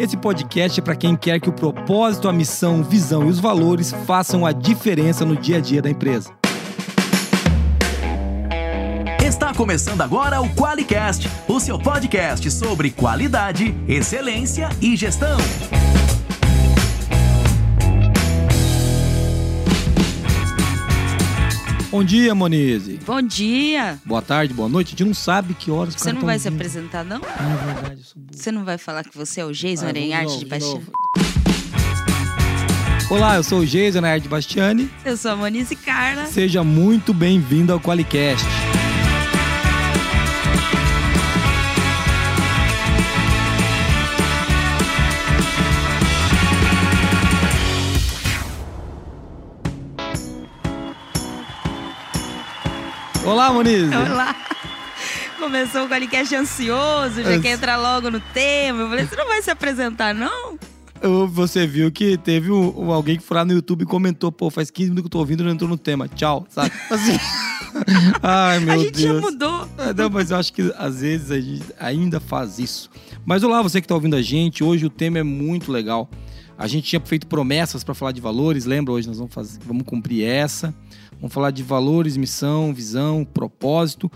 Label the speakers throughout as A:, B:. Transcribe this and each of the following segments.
A: Esse podcast é para quem quer que o propósito, a missão, visão e os valores façam a diferença no dia a dia da empresa.
B: Está começando agora o QualiCast, o seu podcast sobre qualidade, excelência e gestão.
A: Bom dia, Monize.
C: Bom dia.
A: Boa tarde, boa noite. A gente não sabe que horas
C: Você não vai se apresentar, não?
A: Ah, é verdade. eu sou burro.
C: Você não vai falar que você é o Jason
A: Ah,
C: Arenharte de
A: novo, Olá, eu sou o Geison Arenharte Bastiani.
C: Eu sou a Monize Carla.
A: Seja muito bem-vindo ao QualiCast. Olá, Monize.
C: Olá. Começou o Qualicast ansioso, já quer entrar logo no tema. Eu falei, você não vai se apresentar, não?
A: Você viu que teve um, um- alguém que foi lá no YouTube e comentou, pô, faz 15 minutos que eu tô ouvindo e não entrou no tema. Tchau, sabe? Assim. Ai, meu
C: a gente já
A: Deus.
C: mudou.
A: É, Não, mas eu acho que às vezes a gente ainda faz isso. Mas olá, você que está ouvindo a gente, hoje o tema é muito legal. A gente tinha feito promessas para falar de valores, lembra? Hoje nós vamos, fazer, vamos cumprir essa. Vamos falar de valores, missão, visão, propósito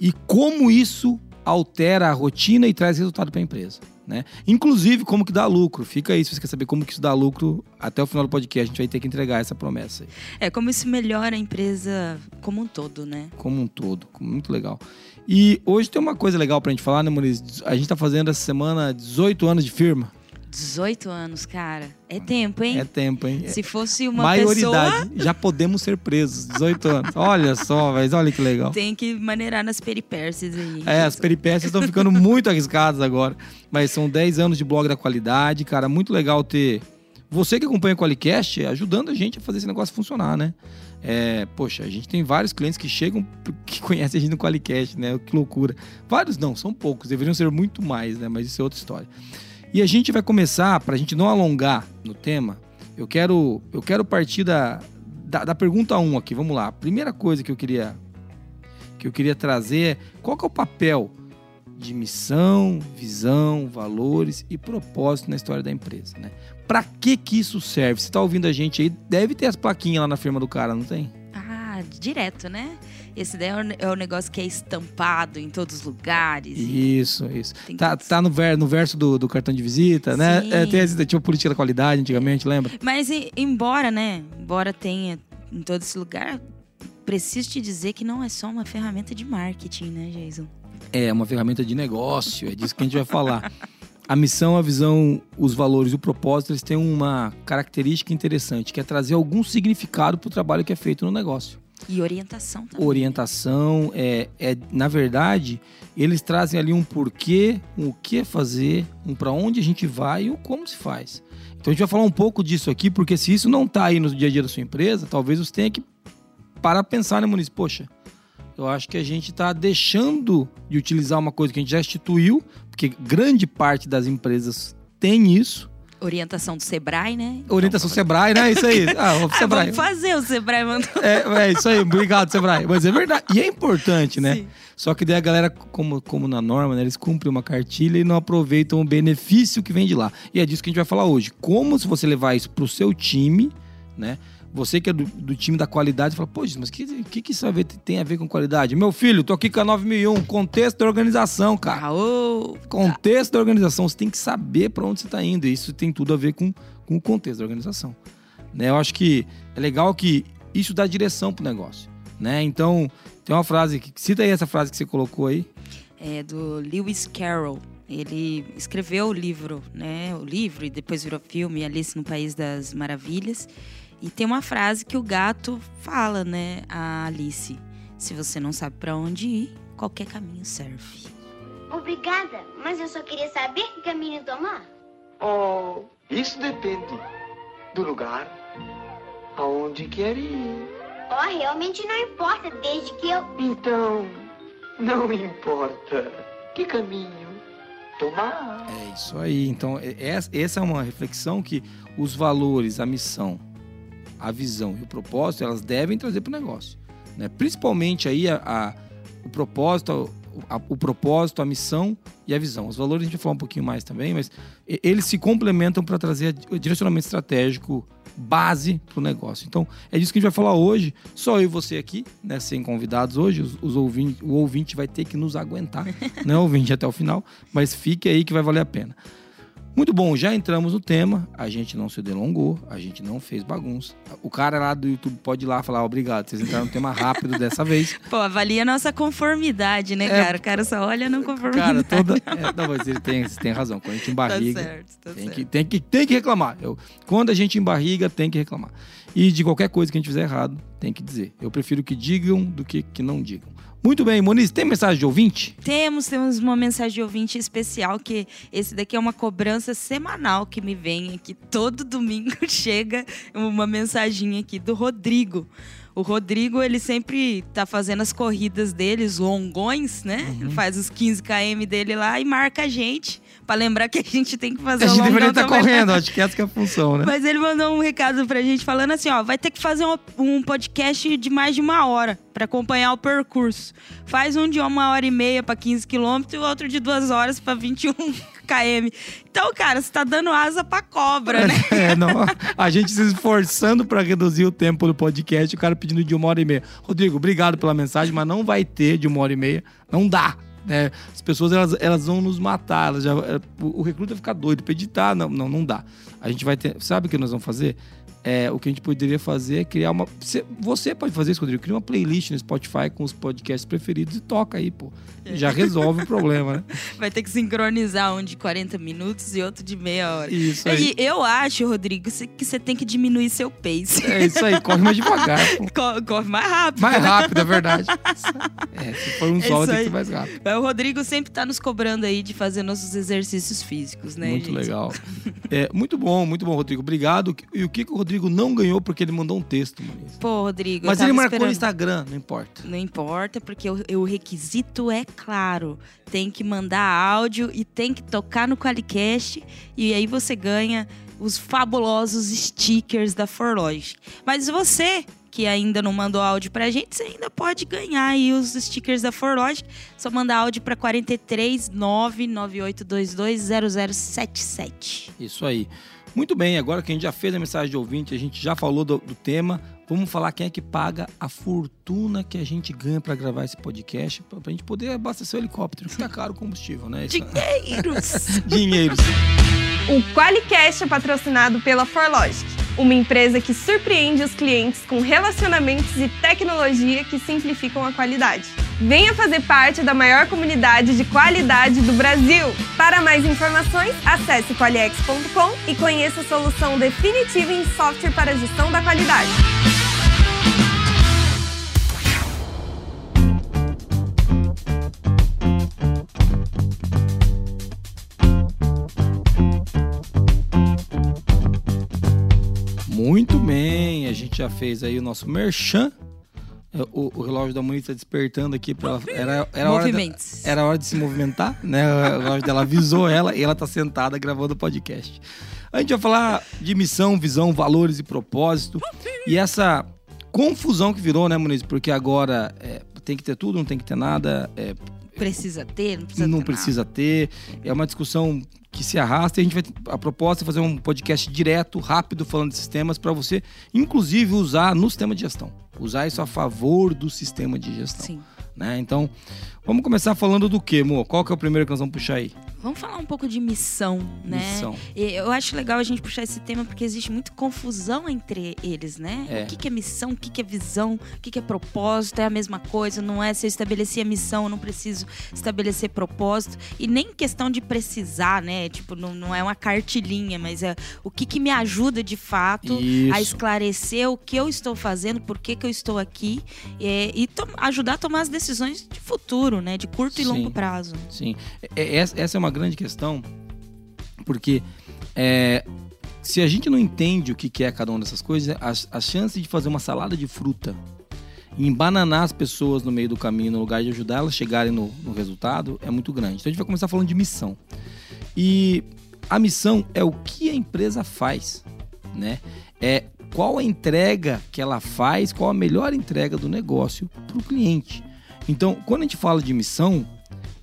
A: e como isso altera a rotina e traz resultado para a empresa. Né? Inclusive, como que dá lucro. Fica aí, se você quer saber como que isso dá lucro, até o final do podcast a gente vai ter que entregar essa promessa aí.
C: É como isso melhora a empresa como um todo, né?
A: como um todo. Muito legal. E hoje tem uma coisa legal pra gente falar, né, Muniz? A gente tá fazendo essa semana 18 anos de firma.
C: 18 anos, cara. É tempo, hein?
A: É tempo, hein?
C: Se fosse uma
A: Maioridade.
C: pessoa,
A: Já podemos ser presos. 18 anos. Olha só, mas olha que legal.
C: tem que maneirar nas peripécias aí.
A: É, as peripécias estão ficando muito arriscadas agora. Mas são 10 anos de blog da qualidade, cara. Muito legal ter você que acompanha o Qualicast ajudando a gente a fazer esse negócio funcionar, né? É, poxa, a gente tem vários clientes que chegam, que conhecem a gente no Qualicast, né? Que loucura. Vários não, são poucos. Deveriam ser muito mais, né? Mas isso é outra história. E a gente vai começar, pra gente não alongar no tema, eu quero, eu quero partir da, da, da pergunta 1 aqui. Vamos lá. A primeira coisa que eu queria que eu queria trazer é qual que é o papel de missão, visão, valores e propósito na história da empresa, né? Para que que isso serve? Você tá ouvindo a gente aí, deve ter as plaquinhas lá na firma do cara, não tem?
C: Ah, direto, né? Esse daí é o, é o negócio que é estampado em todos os lugares.
A: Isso, isso.
C: Tem
A: Tá,
C: que-
A: tá no, ver, no verso do, do cartão de visita, né?
C: Sim.
A: É, tem, tinha a política da qualidade antigamente, lembra?
C: Mas e- embora, né? Embora tenha em todo esse lugar, preciso te dizer que não é só uma ferramenta de marketing, né, Jason?
A: É uma ferramenta de negócio, é disso que a gente vai falar. A missão, a visão, os valores e o propósito, eles têm uma característica interessante, que é trazer algum significado para o trabalho que é feito no negócio.
C: E orientação também.
A: orientação, é, é na verdade, eles trazem ali um porquê, um o que fazer, um para onde a gente vai e o como se faz. Então a gente vai falar um pouco disso aqui, porque se isso não tá aí no dia a dia da sua empresa, talvez você tenha que parar pensar, né, Muniz? Poxa, eu acho que a gente está deixando de utilizar uma coisa que a gente já instituiu, porque grande parte das empresas tem isso.
C: Orientação do Sebrae, né?
A: Orientação Sebrae, né? Isso aí. Ah, o
C: Ah,
A: Sebrae.
C: vamos fazer, o Sebrae mandou.
A: É, é isso aí, obrigado, Sebrae. Mas é verdade. E é importante, né?
C: Sim.
A: Só que daí a galera, como, como na norma, né, eles cumprem uma cartilha e não aproveitam o benefício que vem de lá. E é disso que a gente vai falar hoje. Como se você levar isso pro seu time, né? Você que é do, do time da qualidade, fala, pô, mas o que, que, que isso a ver- tem a ver com qualidade? Meu filho, tô aqui com a 9001, contexto da organização, cara.
C: Ah, ô,
A: Contexto da organização, você tem que saber para onde você está indo. E isso tem tudo a ver com, com o contexto da organização. Né? Eu acho que é legal que isso dá direção pro negócio. Né? Então, tem uma frase, que cita aí essa frase que você colocou aí.
C: é do Lewis Carroll. Ele escreveu o livro, né? O livro e depois virou filme Alice no País das Maravilhas. E tem uma frase que o gato fala, né? A Alice: se você não sabe pra onde ir, qualquer caminho serve.
D: Obrigada, mas eu só queria saber que caminho tomar.
E: Oh, isso depende do lugar aonde quer ir.
D: Oh, realmente não importa, desde que eu.
E: Então, não importa que caminho tomar.
A: É isso aí. Então, é- é- essa é uma reflexão que os valores, a missão, a visão e o propósito, elas devem trazer para o negócio. Né? Principalmente aí a, a- o propósito, o, a- o propósito, a missão e a visão. Os valores a gente vai falar um pouquinho mais também, mas eles se complementam para trazer o direcionamento estratégico base para o negócio. Então, é disso que a gente vai falar hoje. Só eu e você aqui, né, sem convidados hoje. Os, os ouvinte, o ouvinte vai ter que nos aguentar, né, ouvinte, até o final. Mas fique aí que vai valer a pena. Muito bom, já entramos no tema, a gente não se delongou, a gente não fez bagunça. O cara lá do YouTube pode ir lá falar, obrigado, vocês entraram no tema rápido dessa vez.
C: Pô, avalia a nossa conformidade, né,
A: É,
C: cara? O cara só olha não
A: Cara,
C: conformidade.
A: toda. É, não, mas ele tem, você tem razão. Quando a gente
C: Tá
A: embarriga,
C: certo, tá
A: tem,
C: certo.
A: que, tem, que, tem que reclamar. Eu, quando a gente embarriga, tem que reclamar. E de qualquer coisa que a gente fizer errado, tem que dizer. Eu prefiro que digam do que que não digam. Muito bem, Moniz, tem mensagem de ouvinte?
C: Temos, temos uma mensagem de ouvinte especial, que esse daqui é uma cobrança semanal que me vem aqui. Todo domingo chega uma mensaginha aqui do Rodrigo. O Rodrigo, ele sempre tá fazendo as corridas dele, os longões, né?
A: Uhum.
C: Ele faz os 15 km dele lá e marca a gente. Pra lembrar que a gente tem que fazer
A: A gente deveria estar
C: também.
A: correndo, acho que essa que é a função, né?
C: Mas ele mandou um recado pra gente falando assim, ó, vai ter que fazer um, um podcast de mais de uma hora pra acompanhar o percurso. Faz um de uma hora e meia pra 15 quilômetros e o outro de duas horas pra 21 km. Então, cara, você tá dando asa pra cobra, né?
A: É, não, a gente se esforçando para reduzir o tempo do podcast, o cara pedindo de uma hora e meia. Rodrigo, obrigado pela mensagem, mas não vai ter de uma hora e meia. Não dá. Né? As pessoas elas, elas vão nos matar. Elas já, é, o recruta vai ficar doido para editar. Não, não, não dá. A gente vai ter. Sabe o que nós vamos fazer? É, o que a gente poderia fazer é criar uma. Você, pode fazer isso, Rodrigo. Cria uma playlist no Spotify com os podcasts preferidos e toca aí, pô. Já resolve o problema, né?
C: Vai ter que sincronizar um de 40 minutos e outro de meia hora.
A: Isso aí.
C: E eu acho, Rodrigo, que você tem que diminuir seu pace.
A: É isso aí, corre mais devagar. Pô.
C: Co- Corre mais rápido.
A: Mais rápido, é verdade. É, se for um
C: É
A: solo,
C: isso
A: tem que ser mais rápido.
C: O Rodrigo sempre tá nos cobrando aí de fazer nossos exercícios físicos, né,
A: muito
C: gente?
A: legal. É, muito bom, muito bom, Rodrigo. Obrigado. E o que, que o Rodrigo não ganhou porque ele mandou um texto?
C: Pô, Rodrigo,
A: Mas ele marcou no
C: esperando.
A: Instagram, não importa.
C: Não importa, porque o, o requisito é claro. Tem que mandar áudio e tem que tocar no Qualicast. E aí você ganha os fabulosos stickers da Forlogic. Mas você que ainda não mandou áudio pra gente, você ainda pode ganhar aí os stickers da Forlogic. Só mandar áudio pra 43 99822 0077.
A: Isso aí. Muito bem, agora que a gente já fez a mensagem de ouvinte, a gente já falou do, do tema, vamos falar quem é que paga a fortuna que a gente ganha para gravar esse podcast, pra, pra gente poder abastecer o helicóptero, que tá caro o combustível, né? Isso-
C: Dinheiros!
A: Dinheiros.
F: O Qualicast é patrocinado pela Forlogic, uma empresa que surpreende os clientes com relacionamentos e tecnologia que simplificam a qualidade. Venha fazer parte da maior comunidade de qualidade do Brasil. Para mais informações, acesse qualiex.com e conheça a solução definitiva em software para gestão da qualidade.
A: Gente já fez aí o nosso merchan. É, O, o relógio da Moniz tá despertando aqui para ela. Era, era, hora
C: Movimentos.
A: era hora de se movimentar, né? O relógio dela avisou ela e ela tá sentada gravando o podcast. A gente vai falar de missão, visão, valores e propósito. E essa confusão que virou, né, Moniz? Porque agora é, tem que ter tudo, não tem que ter nada. é,
C: Precisa ter, não precisa
A: não
C: ter
A: precisa ter. É uma discussão que se arrasta e a gente vai a proposta é fazer um podcast direto, rápido falando desses temas para você inclusive usar no sistema de gestão. Usar isso a favor do sistema de gestão,
C: Sim.
A: né? Então, vamos começar falando do quê, amor? Qual que é o primeiro que nós vamos puxar aí?
C: Vamos falar um pouco de missão, né?
A: Missão.
C: Eu acho legal a gente puxar esse tema porque existe muita confusão entre eles, né?
A: É.
C: O que que é missão, o que que é visão, o que que é propósito, é a mesma coisa, não é se eu estabeleci a missão, eu não preciso estabelecer propósito. E nem questão de precisar, né? Tipo, não, não é uma cartilhinha, mas é o que que me ajuda de fato
A: Isso.
C: a esclarecer o que eu estou fazendo, por que que eu estou aqui é, e to- ajudar a tomar as decisões de futuro, né? De curto e
A: Sim.
C: longo prazo.
A: Sim. É- é- Essa é uma grande questão, porque é, se a gente não entende o que é cada uma dessas coisas, a, a chance de fazer uma salada de fruta e embananar as pessoas no meio do caminho, no lugar de ajudar elas a chegarem no, no resultado, é muito grande. Então a gente vai começar falando de missão. E a missão é o que a empresa faz, né? É qual a entrega que ela faz, qual a melhor entrega do negócio para o cliente. Então, quando a gente fala de missão,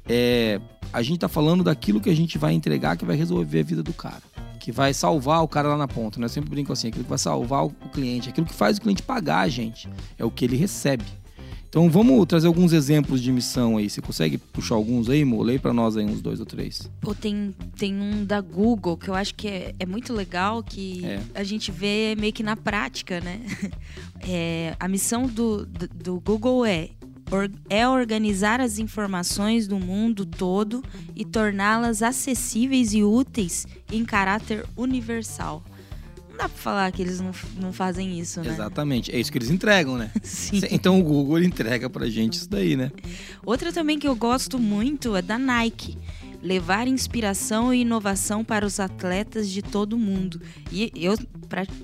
A: é, a gente tá falando daquilo que a gente vai entregar que vai resolver a vida do cara. Que vai salvar o cara lá na ponta, né? Eu sempre brinco assim, aquilo que vai salvar o cliente, aquilo que faz o cliente pagar a gente, é o que ele recebe. Então vamos trazer alguns exemplos de missão aí. Você consegue puxar alguns aí, Mo? Lei pra nós aí uns dois ou três.
C: Pô, tem, tem um da Google que eu acho que é, é muito legal, que
A: É.
C: a gente vê meio que na prática, né? É, a missão do, do, do Google é, é organizar as informações do mundo todo e torná-las acessíveis e úteis em caráter universal. Não dá pra falar que eles não, não fazem isso, né?
A: Exatamente. É isso que eles entregam, né?
C: Sim.
A: Então o Google entrega pra gente isso daí, né?
C: Outra também que eu gosto muito é da Nike. Levar inspiração e inovação para os atletas de todo mundo. E eu,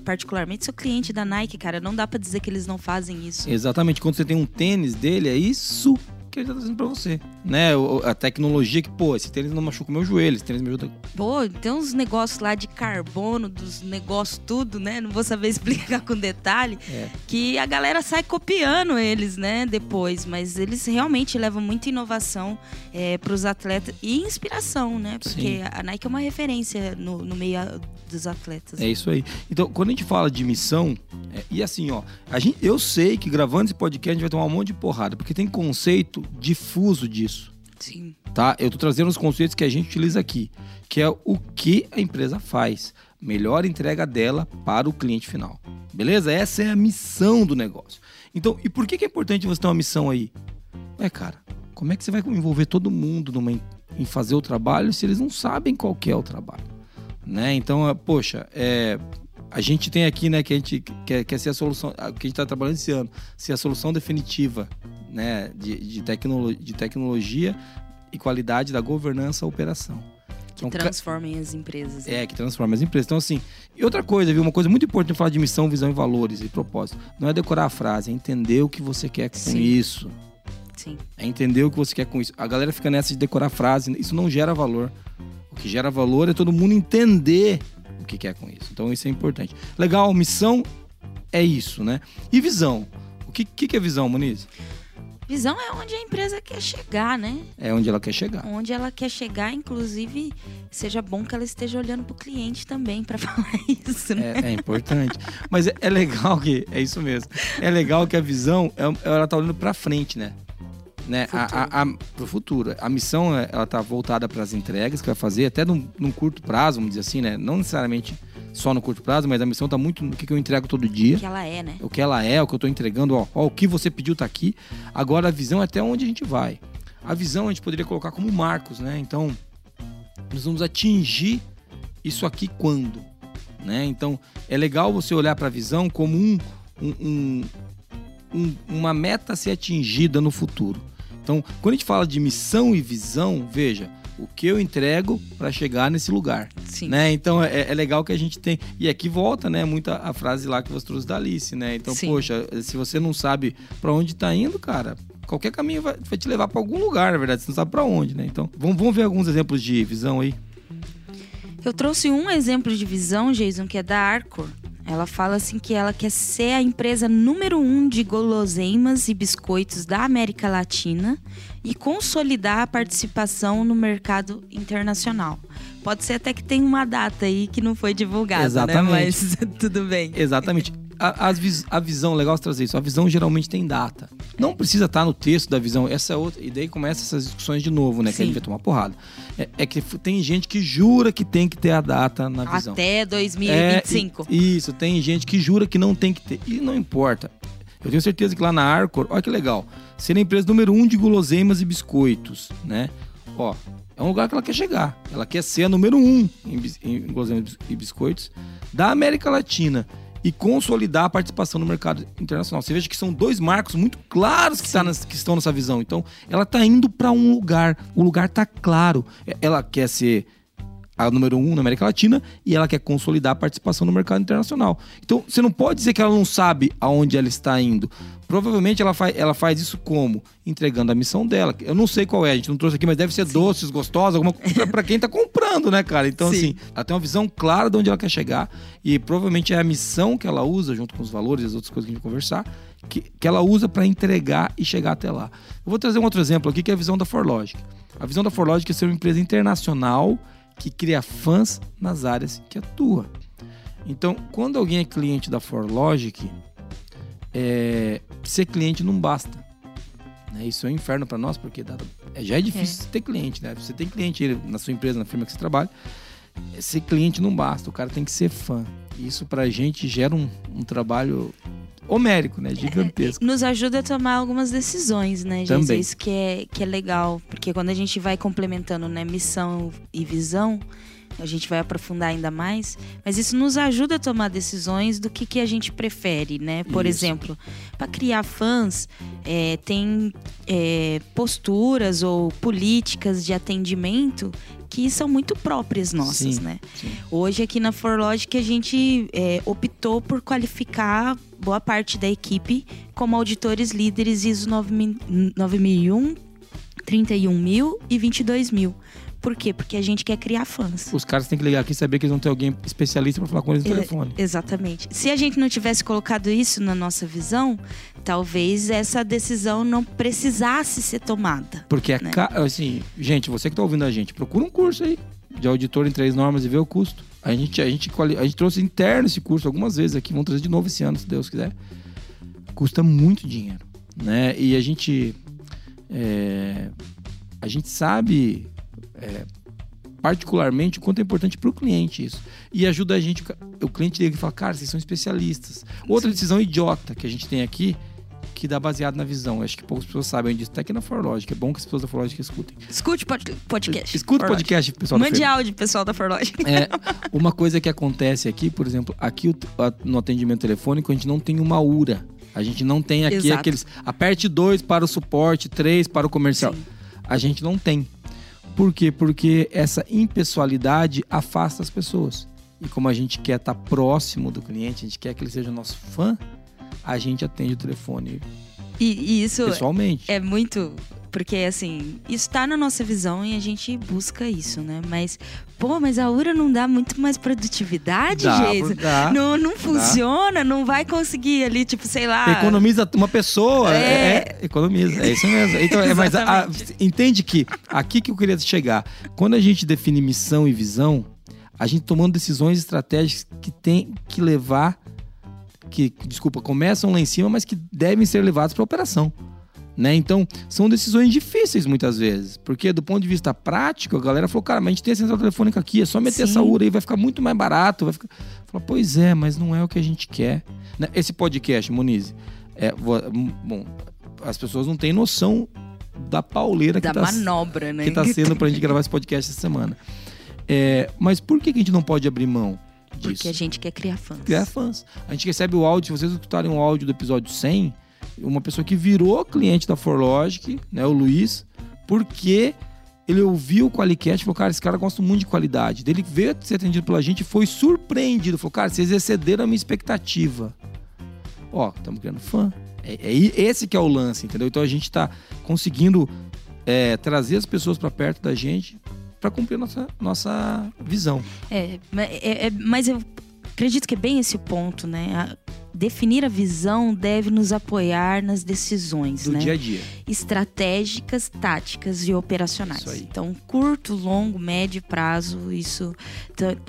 C: particularmente, sou cliente da Nike, cara. Não dá pra dizer que eles não fazem isso.
A: Exatamente. Quando você tem um tênis dele, é isso que ele tá trazendo pra você. Né? A tecnologia que, pô, esse tênis não machuca o meu joelho, esse tênis me ajuda.
C: Pô, tem uns negócios lá de carbono, dos negócios tudo, né? Não vou saber explicar com detalhe.
A: É.
C: Que a galera sai copiando eles, né? Depois. Mas eles realmente levam muita inovação é, pros atletas e inspiração, né? Porque
A: Sim.
C: a Nike é uma referência no, no meio dos atletas.
A: É isso aí. Então, quando a gente fala de missão, é- e assim, ó, a gente, eu sei que gravando esse podcast a gente vai tomar um monte de porrada, porque tem conceito difuso disso.
C: Sim.
A: tá? Eu tô trazendo os conceitos que a gente utiliza aqui, que é o que a empresa faz. Melhor entrega dela para o cliente final. Beleza? Essa é a missão do negócio. Então, e por que que é importante você ter uma missão aí? É, cara, como é que você vai envolver todo mundo numa, em fazer o trabalho se eles não sabem qual que é o trabalho? Né? Então, é, poxa, é, a gente tem aqui, né, que a gente quer, quer ser a solução, que a gente está trabalhando esse ano, ser a solução definitiva, né, de, de, de tecnologia e qualidade da governança e operação.
C: Que
A: Então,
C: transformem as empresas. né?
A: É, que transforma as empresas. Então, assim, e outra coisa, viu? Uma coisa muito importante falar de missão, visão e valores e propósito. Não é decorar a frase, é entender o que você quer com
C: Sim.
A: isso.
C: Sim.
A: É entender o que você quer com isso. A galera fica nessa de decorar a frase, isso não gera valor. O que gera valor é todo mundo entender o que quer com isso. Então, isso é importante. Legal, missão é isso, né? E visão? O que, que, que é visão, Muniz?
C: Visão é onde a empresa quer chegar, né?
A: É onde ela quer chegar.
C: Onde ela quer chegar, inclusive, seja bom que ela esteja olhando pro cliente também para falar isso, né?
A: É, é importante. Mas é, é legal que. É isso mesmo. É legal que a visão, é- ela tá olhando pra frente, né? Né? A, a, a, pro futuro. A missão, é- ela tá voltada para as entregas que vai fazer, até num, num curto prazo, vamos dizer assim, né? Não necessariamente só no curto prazo, mas a missão tá muito no que, que eu entrego todo dia.
C: Que ela é, né?
A: O que ela é, o que eu tô entregando, ó, ó, o que você pediu tá aqui. Agora a visão é até onde a gente vai. A visão a gente poderia colocar como marcos, né? Então, nós vamos atingir isso aqui quando, né? Então, é legal você olhar para a visão como um- um- um- uma meta a ser atingida no futuro. Então, quando a gente fala de missão e visão, veja, o que eu entrego para chegar nesse lugar
C: Sim.
A: né? Então é, é legal que a gente tem. E aqui volta, né? Muita a frase lá que você trouxe da Alice, né? Então,
C: Sim.
A: poxa, se você não sabe pra onde tá indo, cara, qualquer caminho vai, vai te levar pra algum lugar, na verdade. Você não sabe pra onde, né? Então, vamos, vamos ver alguns exemplos de visão aí.
C: Eu trouxe um exemplo de visão, Jason, que é da Arcor. Ela fala assim que ela quer ser a empresa número um de guloseimas e biscoitos da América Latina e consolidar a participação no mercado internacional. Pode ser até que tenha uma data aí que não foi divulgada,
A: Exatamente.
C: né? Mas tudo bem.
A: Exatamente. A, vis- a visão, legal você trazer isso. A visão geralmente tem data. Não precisa estar no texto da visão. Essa é outra. E daí começa essas discussões de novo, né? Que a
C: Sim.
A: gente vai tomar porrada. É, é que tem gente que jura que tem que ter a data na visão.
C: Até 2025.
A: É, isso, tem gente que jura que não tem que ter. E não importa. Eu tenho certeza que lá na Arcor, olha que legal. Ser a empresa número um de guloseimas e biscoitos, né? Ó, é um lugar que ela quer chegar. Ela quer ser a número um em, em guloseimas e biscoitos da América Latina e consolidar a participação no mercado internacional. Você veja que são dois marcos muito claros que, tá nas- que estão nessa visão. Então, ela está indo para um lugar. O lugar tá claro. É- Ela quer ser a número um na América Latina e ela quer consolidar a participação no mercado internacional. Então, você não pode dizer que ela não sabe aonde ela está indo. Provavelmente ela faz, ela faz isso como? Entregando a missão dela. Eu não sei qual é, a gente não trouxe aqui, mas deve ser doces, gostosos, alguma coisa para quem está comprando, né, cara? Então,
C: Sim.
A: assim, ela tem uma visão clara de onde ela quer chegar e provavelmente é a missão que ela usa, junto com os valores e as outras coisas que a gente vai conversar, que, que ela usa para entregar e chegar até lá. Eu vou trazer um outro exemplo aqui, que é a visão da ForLogic. A visão da ForLogic é ser uma empresa internacional que cria fãs nas áreas que atua. Então, quando alguém é cliente da ForLogic, é, ser cliente não basta. né? Isso é um inferno para nós, porque é, já é difícil ter cliente, né? Você tem cliente na sua empresa, na firma que você trabalha. é, Ser cliente não basta, o cara tem que ser fã. Isso pra gente gera um, um trabalho homérico, né? Gigantesco.
C: Nos ajuda a tomar algumas decisões, né, gente?
A: Também.
C: Isso que é, que é legal. Porque quando a gente vai complementando né, missão e visão, a gente vai aprofundar ainda mais. Mas isso nos ajuda a tomar decisões do que, que a gente prefere, né? Por
A: Isso.
C: exemplo, para criar fãs, é, tem é, posturas ou políticas de atendimento que são muito próprias nossas,
A: Sim,
C: né?
A: sim.
C: Hoje aqui na ForLogic a gente é, optou por qualificar boa parte da equipe como auditores líderes ISO 9000 9001, 31000 e 22000. Por quê? Porque a gente quer criar fãs.
A: Os caras têm que ligar aqui e saber que eles vão ter alguém especialista para falar com eles no
C: É,
A: telefone.
C: Exatamente. Se a gente não tivesse colocado isso na nossa visão, talvez essa decisão não precisasse ser tomada.
A: Porque é
C: né?
A: ca- assim, gente, você que tá ouvindo a gente, procura um curso aí de auditor em três normas e vê o custo. A gente, a gente, a gente trouxe interno esse curso algumas vezes aqui, vamos trazer de novo esse ano, se Deus quiser. Custa muito dinheiro, né? E a gente, é, a gente sabe é, particularmente o quanto é importante para o cliente isso. E ajuda a gente, o cliente liga e fala, cara, vocês são especialistas. Outra decisão idiota que a gente tem aqui, que dá baseado na visão. Acho que poucas pessoas sabem disso. Até aqui na ForLogic. É bom que as pessoas da ForLogic escutem.
C: Escute pod- podcast. ForLogic.
A: podcast, pessoal.
C: Mande áudio, pessoal da ForLogic.
A: É, uma coisa que acontece aqui, por exemplo, aqui no atendimento telefônico, a gente não tem uma URA. A gente não tem aqui
C: Exato.
A: aqueles. Aperte dois para o suporte, três para o comercial.
C: Sim.
A: A gente não tem. Por quê? Porque essa impessoalidade afasta as pessoas. E como a gente quer estar próximo do cliente, a gente quer que ele seja nosso fã, a gente atende o telefone
C: E, e isso
A: pessoalmente.
C: é muito. Porque, assim, isso tá na nossa visão e a gente busca isso, né? Mas, pô, mas a URA não dá muito mais produtividade,
A: Dá,
C: gente?
A: dá.
C: Não, não funciona, não vai conseguir ali, tipo, sei lá.
A: Economiza uma pessoa. É.
C: É.
A: é, economiza. É isso mesmo. Então, é, mas a- a- entende que aqui que eu queria chegar. Quando a gente define missão e visão, a gente tomando decisões estratégicas que tem que levar. Que, desculpa, começam lá em cima, mas que devem ser levadas para a operação. Né? Então, são decisões difíceis muitas vezes. Porque, do ponto de vista prático, a galera falou: cara, mas a gente tem a central telefônica aqui, é só meter
C: Sim.
A: essa URA aí, vai ficar muito mais barato. Vai ficar... Fala, pois é, mas não é o que a gente quer. Né? Esse podcast, Monize, é, bom, as pessoas não têm noção da pauleira
C: da
A: que tá,
C: manobra, né?
A: que tá sendo pra gente gravar esse podcast essa semana. É, mas por que que a gente não pode abrir mão disso?
C: Porque a gente quer criar fãs.
A: criar fãs. A gente recebe o áudio, se vocês escutarem o áudio do episódio 100, uma pessoa que virou cliente da ForLogic, né, o Luiz, porque ele ouviu o Qualicast e falou, cara, esse cara gosta muito de qualidade. Ele veio ser atendido pela gente e foi surpreendido. Falou, cara, vocês excederam a minha expectativa. Ó, estamos criando fã. É, é esse que é o lance, entendeu? Então a gente tá conseguindo é, trazer as pessoas para perto da gente para cumprir nossa, nossa visão.
C: É, é- é- mas eu acredito que é bem esse ponto, né? A- definir a visão deve nos apoiar nas decisões,
A: Do
C: né?
A: dia a dia.
C: estratégicas, táticas e operacionais. Então, curto, longo, médio prazo, isso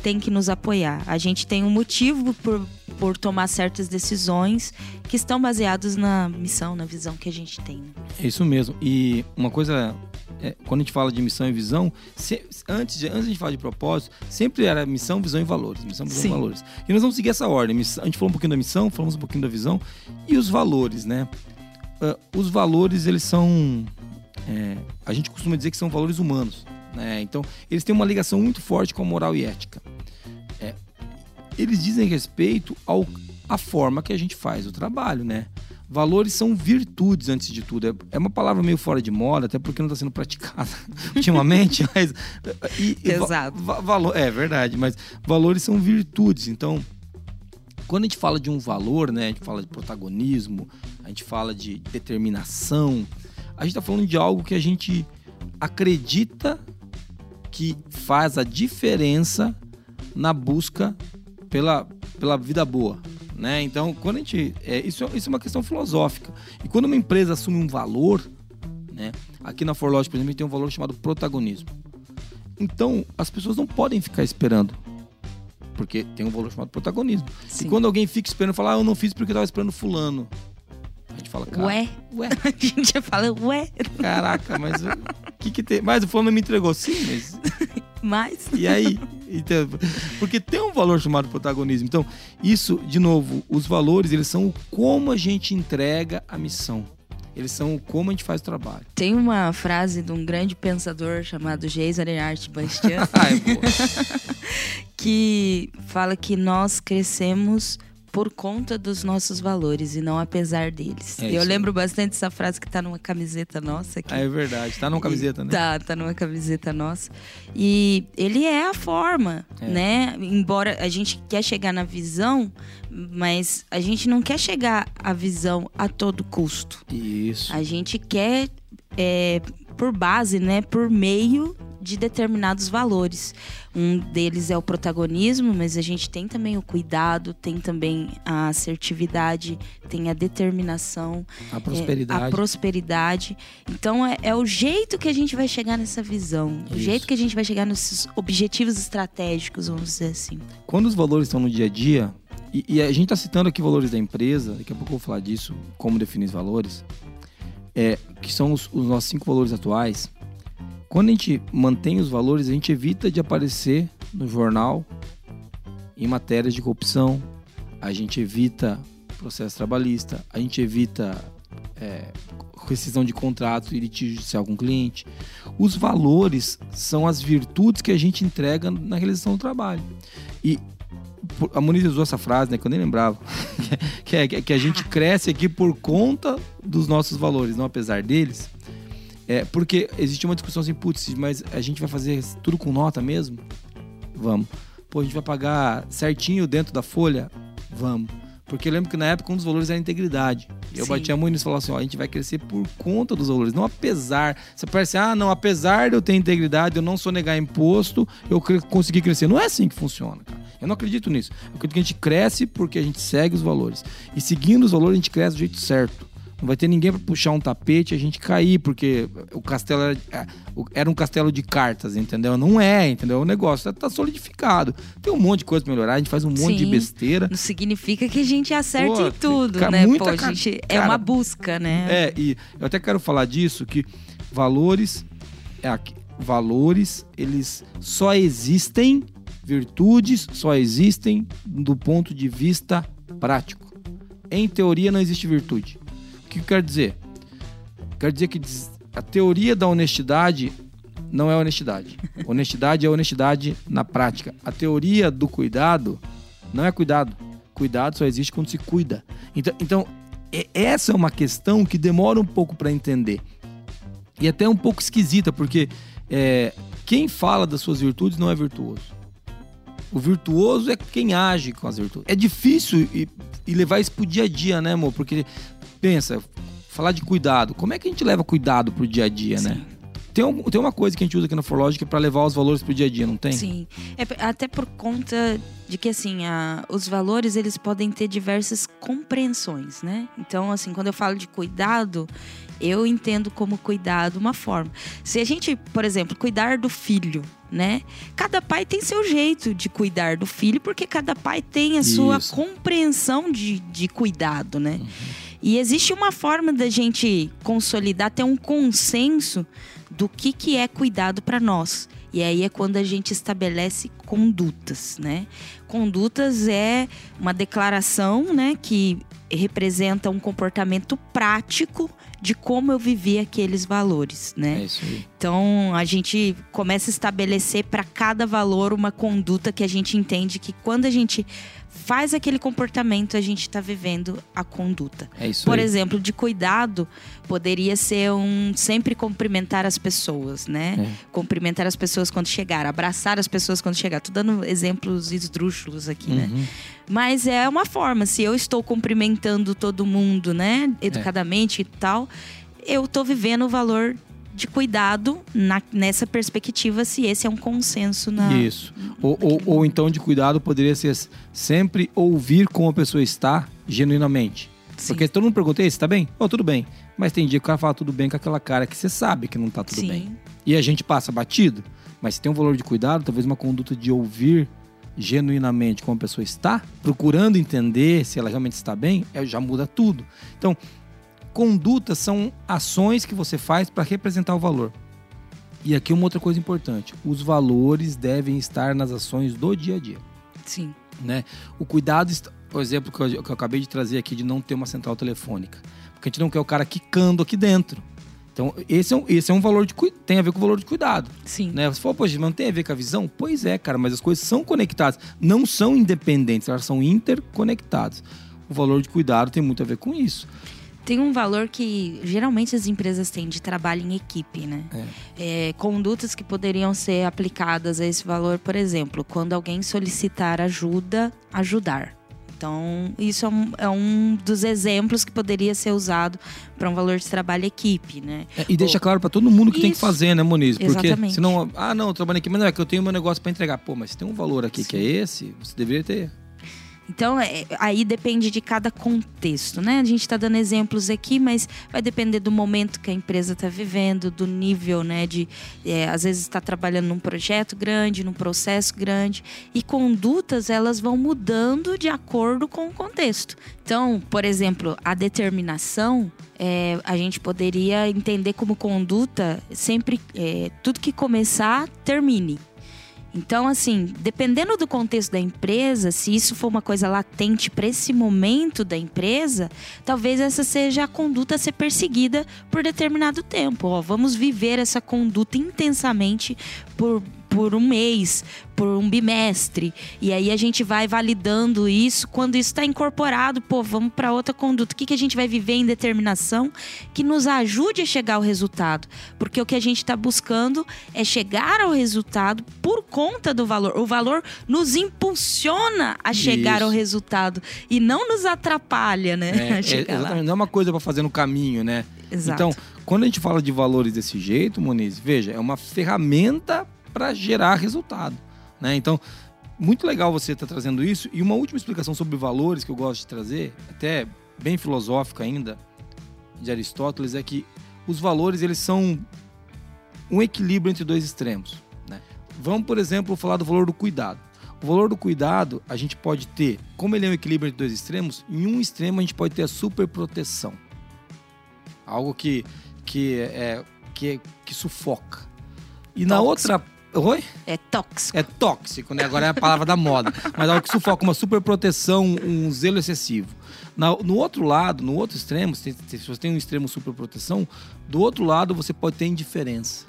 C: tem que nos apoiar. A gente tem um motivo por, por tomar certas decisões que estão baseados na missão, na visão que a gente tem.
A: É isso mesmo. E uma coisa, é, quando a gente fala de missão e visão, se- antes, de, antes de falar de propósito, sempre era missão, visão e valores. Missão, visão
C: Sim.
A: e valores. E nós vamos seguir essa ordem. A gente falou um pouquinho da missão, falamos um pouquinho da visão e os valores, né? Ah, os valores, eles são. é, a gente costuma dizer que são valores humanos. Né? Então, eles têm uma ligação muito forte com a moral e ética. É, eles dizem respeito ao, à forma que a gente faz o trabalho, né? valores são virtudes antes de tudo. É, é uma palavra meio fora de moda, até porque não está sendo praticada ultimamente, mas e,
C: Exato.
A: va- valor, é verdade, mas valores são virtudes. Então, quando a gente fala de um valor, né, a gente fala de protagonismo, a gente fala de determinação, a gente está falando de algo que a gente acredita que faz a diferença na busca pela, pela vida boa. Né? Então, quando a gente. É, isso, isso é uma questão filosófica. E quando uma empresa assume um valor, né? aqui na Forlogic, por exemplo, tem um valor chamado protagonismo. Então, as pessoas não podem ficar esperando. Porque tem um valor chamado protagonismo.
C: Sim.
A: E quando alguém fica esperando, fala, ah, eu não fiz porque eu tava esperando fulano. A gente fala, cara,
C: Ué?
A: ué,
C: A gente fala, ué,
A: caraca, mas o que que tem? Mas o fulano me entregou, sim, mas
C: mas.
A: e aí? Então, porque tem um valor chamado protagonismo. Então, isso, de novo, os valores, eles são o como a gente entrega a missão. Eles são o como a gente faz o trabalho.
C: Tem uma frase de um grande pensador chamado Jason Art Bastian
A: Ah, é boa.
C: que fala que nós crescemos por conta dos nossos valores e não apesar deles.
A: É
C: eu lembro bastante dessa frase que tá numa camiseta nossa aqui.
A: Ah, é verdade. Tá numa camiseta, né?
C: Tá, tá numa camiseta nossa. E ele é a forma,
A: É.
C: né? Embora a gente quer chegar na visão, mas a gente não quer chegar à visão a todo custo.
A: Isso.
C: A gente quer, é, por base, né, por meio de determinados valores. Um deles é o protagonismo, mas a gente tem também o cuidado, tem também a assertividade, tem a determinação,
A: A
C: é,
A: prosperidade.
C: a prosperidade. Então é, é o jeito que a gente vai chegar nessa visão, o
A: Isso.
C: jeito que a gente vai chegar nesses objetivos estratégicos, vamos dizer assim.
A: Quando os valores estão no dia a dia, e, e a gente está citando aqui valores da empresa, daqui a pouco eu vou falar disso, como definir os valores, é, que são os, os nossos cinco valores atuais. Quando a gente mantém os valores, a gente evita de aparecer no jornal em matérias de corrupção, a gente evita processo trabalhista, a gente evita é, rescisão de contratos e litígio judicial com o cliente. Os valores são as virtudes que a gente entrega na realização do trabalho. E a Moniz usou essa frase, né, que eu nem lembrava, que, é, que a gente cresce aqui por conta dos nossos valores, não apesar deles. É, porque existe uma discussão assim, putz, mas a gente vai fazer tudo com nota mesmo? Vamos. Pô, a gente vai pagar certinho dentro da folha? Vamos. Porque eu lembro que na época um dos valores era a integridade. E eu
C: Sim.
A: batia muito nisso e falava assim: ó, a gente vai crescer por conta dos valores, não apesar. Você parece, ah, não, apesar de eu ter integridade, eu não sou negar imposto, eu cre- consegui crescer. Não é assim que funciona, cara. Eu não acredito nisso. Eu acredito que a gente cresce porque a gente segue os valores. E seguindo os valores, a gente cresce do jeito certo. Não vai ter ninguém para puxar um tapete e a gente cair, porque o castelo era, é, era um castelo de cartas, entendeu? Não é, entendeu? O negócio tá solidificado. Tem um monte de coisa pra melhorar, a gente faz um monte de
C: Sim.
A: besteira.
C: Não significa que a gente acerte
A: Pô,
C: em tudo,
A: ca-
C: né? Pô, a gente é
A: cara,
C: uma busca, né?
A: É, e eu até quero falar disso, que valores, é aqui, valores, eles só existem, virtudes só existem do ponto de vista prático. Em teoria não existe virtude. O que eu quero dizer? Quero dizer que a teoria da honestidade não é honestidade. Honestidade é honestidade na prática. A teoria do cuidado não é cuidado. Cuidado só existe quando se cuida. Então, então e- essa é uma questão que demora um pouco para entender. E até um pouco esquisita, porque é, quem fala das suas virtudes não é virtuoso. O virtuoso é quem age com as virtudes. É difícil e, e levar isso pro dia a dia, né, amor? Porque, pensa, falar de cuidado. Como é que a gente leva cuidado pro dia a dia, né? Tem, um- tem uma coisa que a gente usa aqui na Forlogic para levar os valores pro dia a dia, não tem?
C: Sim. É até por conta de que, assim, a- os valores, eles podem ter diversas compreensões, né? Então, assim, quando eu falo de cuidado, eu entendo como cuidado uma forma. Se a gente, por exemplo, cuidar do filho, né? Cada pai tem seu jeito de cuidar do filho, porque cada pai tem a sua
A: Isso.
C: compreensão de, de cuidado, né? E existe uma forma da gente consolidar, ter um consenso do que, que é cuidado para nós. E aí é quando a gente estabelece condutas, né? Condutas é uma declaração, né, que representa um comportamento prático de como eu vivi aqueles valores, né?
A: É isso aí.
C: Então a gente começa a estabelecer para cada valor uma conduta que a gente entende que quando a gente faz aquele comportamento, a gente está vivendo a conduta.
A: É isso
C: Por
A: aí.
C: exemplo, de cuidado, poderia ser um sempre cumprimentar as pessoas, né?
A: É.
C: Cumprimentar as pessoas quando chegar, abraçar as pessoas quando chegar. Tô dando exemplos esdrúxulos aqui, né?
A: Uhum.
C: Mas é uma forma, se eu estou cumprimentando todo mundo, né,
A: É.
C: educadamente e tal, eu tô vivendo o valor de cuidado na- nessa perspectiva, se esse é um consenso na.
A: Isso. Ou, ou, ou então de cuidado poderia ser sempre ouvir como a pessoa está genuinamente.
C: Sim.
A: Porque todo mundo pergunta, "Ei, você tá bem? Oh, tudo bem. Mas tem dia que o cara fala tudo bem com aquela cara que você sabe que não tá tudo
C: Sim.
A: bem. E a gente passa batido. Mas se tem um valor de cuidado, talvez uma conduta de ouvir genuinamente como a pessoa está, procurando entender se ela realmente está bem, é, já muda tudo. Então, condutas são ações que você faz para representar o valor. E aqui uma outra coisa importante: os valores devem estar nas ações do dia a dia.
C: Sim.
A: Né? O cuidado, por exemplo, que eu, que eu acabei de trazer aqui de não ter uma central telefônica. Porque a gente não quer o cara quicando aqui dentro. Então, esse é um, esse é um valor de tem a ver com o valor de cuidado.
C: Sim.
A: Né? Você falou, poxa, mas não tem a ver com a visão? Pois é, cara, mas as coisas são conectadas. Não são independentes, elas são interconectadas. O valor de cuidado tem muito a ver com isso.
C: Tem um valor que geralmente as empresas têm de trabalho em equipe, né? É, condutas que poderiam ser aplicadas a esse valor, por exemplo, quando alguém solicitar ajuda, ajudar. Então, isso é um, é um dos exemplos que poderia ser usado para um valor de trabalho equipe, né?
A: É, e deixa claro pra todo mundo que tem que
C: Isso.
A: fazer, né, Moniz? Porque
C: Exatamente.
A: senão, ah, não, eu trabalho aqui, mas não é que eu tenho meu negócio pra entregar. Pô, mas se tem um valor aqui que é esse, você deveria ter.
C: Então, é- aí depende de cada contexto, né? A gente está dando exemplos aqui, mas vai depender do momento que a empresa está vivendo, do nível, né? De, é, às vezes está trabalhando num projeto grande, num processo grande. E condutas, elas vão mudando de acordo com o contexto. Então, por exemplo, a determinação, é, a gente poderia entender como conduta sempre, é, tudo que começar, termine. Então, assim, dependendo do contexto da empresa, se isso for uma coisa latente para esse momento da empresa, talvez essa seja a conduta a ser perseguida por determinado tempo. Ó, vamos viver essa conduta intensamente por, por um mês, por um bimestre. E aí a gente vai validando isso. Quando isso está incorporado, pô, vamos para outra conduta. O que, que a gente vai viver em determinação que nos ajude a chegar ao resultado? Porque o que a gente está buscando é chegar ao resultado por conta do valor. O valor nos impulsiona a chegar
A: Isso.
C: ao resultado e não nos atrapalha, né?
A: É, é, não é uma coisa pra fazer no caminho, né?
C: Exato.
A: Então, quando a gente fala de valores desse jeito, Moniz, veja, é uma ferramenta para gerar resultado, né? Então, muito legal você estar trazendo isso. E uma última explicação sobre valores que eu gosto de trazer, até bem filosófica ainda, de Aristóteles, é que os valores eles são um equilíbrio entre dois extremos. Né? Vamos, por exemplo, falar do valor do cuidado. O valor do cuidado, a gente pode ter, como ele é um equilíbrio entre dois extremos, em um extremo a gente pode ter a superproteção. Algo que, que, é, que, que sufoca. E na
C: Tóxico.
A: outra. Oi?
C: É tóxico.
A: É tóxico, né? Agora é a palavra da moda. Mas algo que sufoca, uma superproteção, um zelo excessivo. Na- no outro lado, no outro extremo, se, se você tem um extremo superproteção, do outro lado você pode ter indiferença,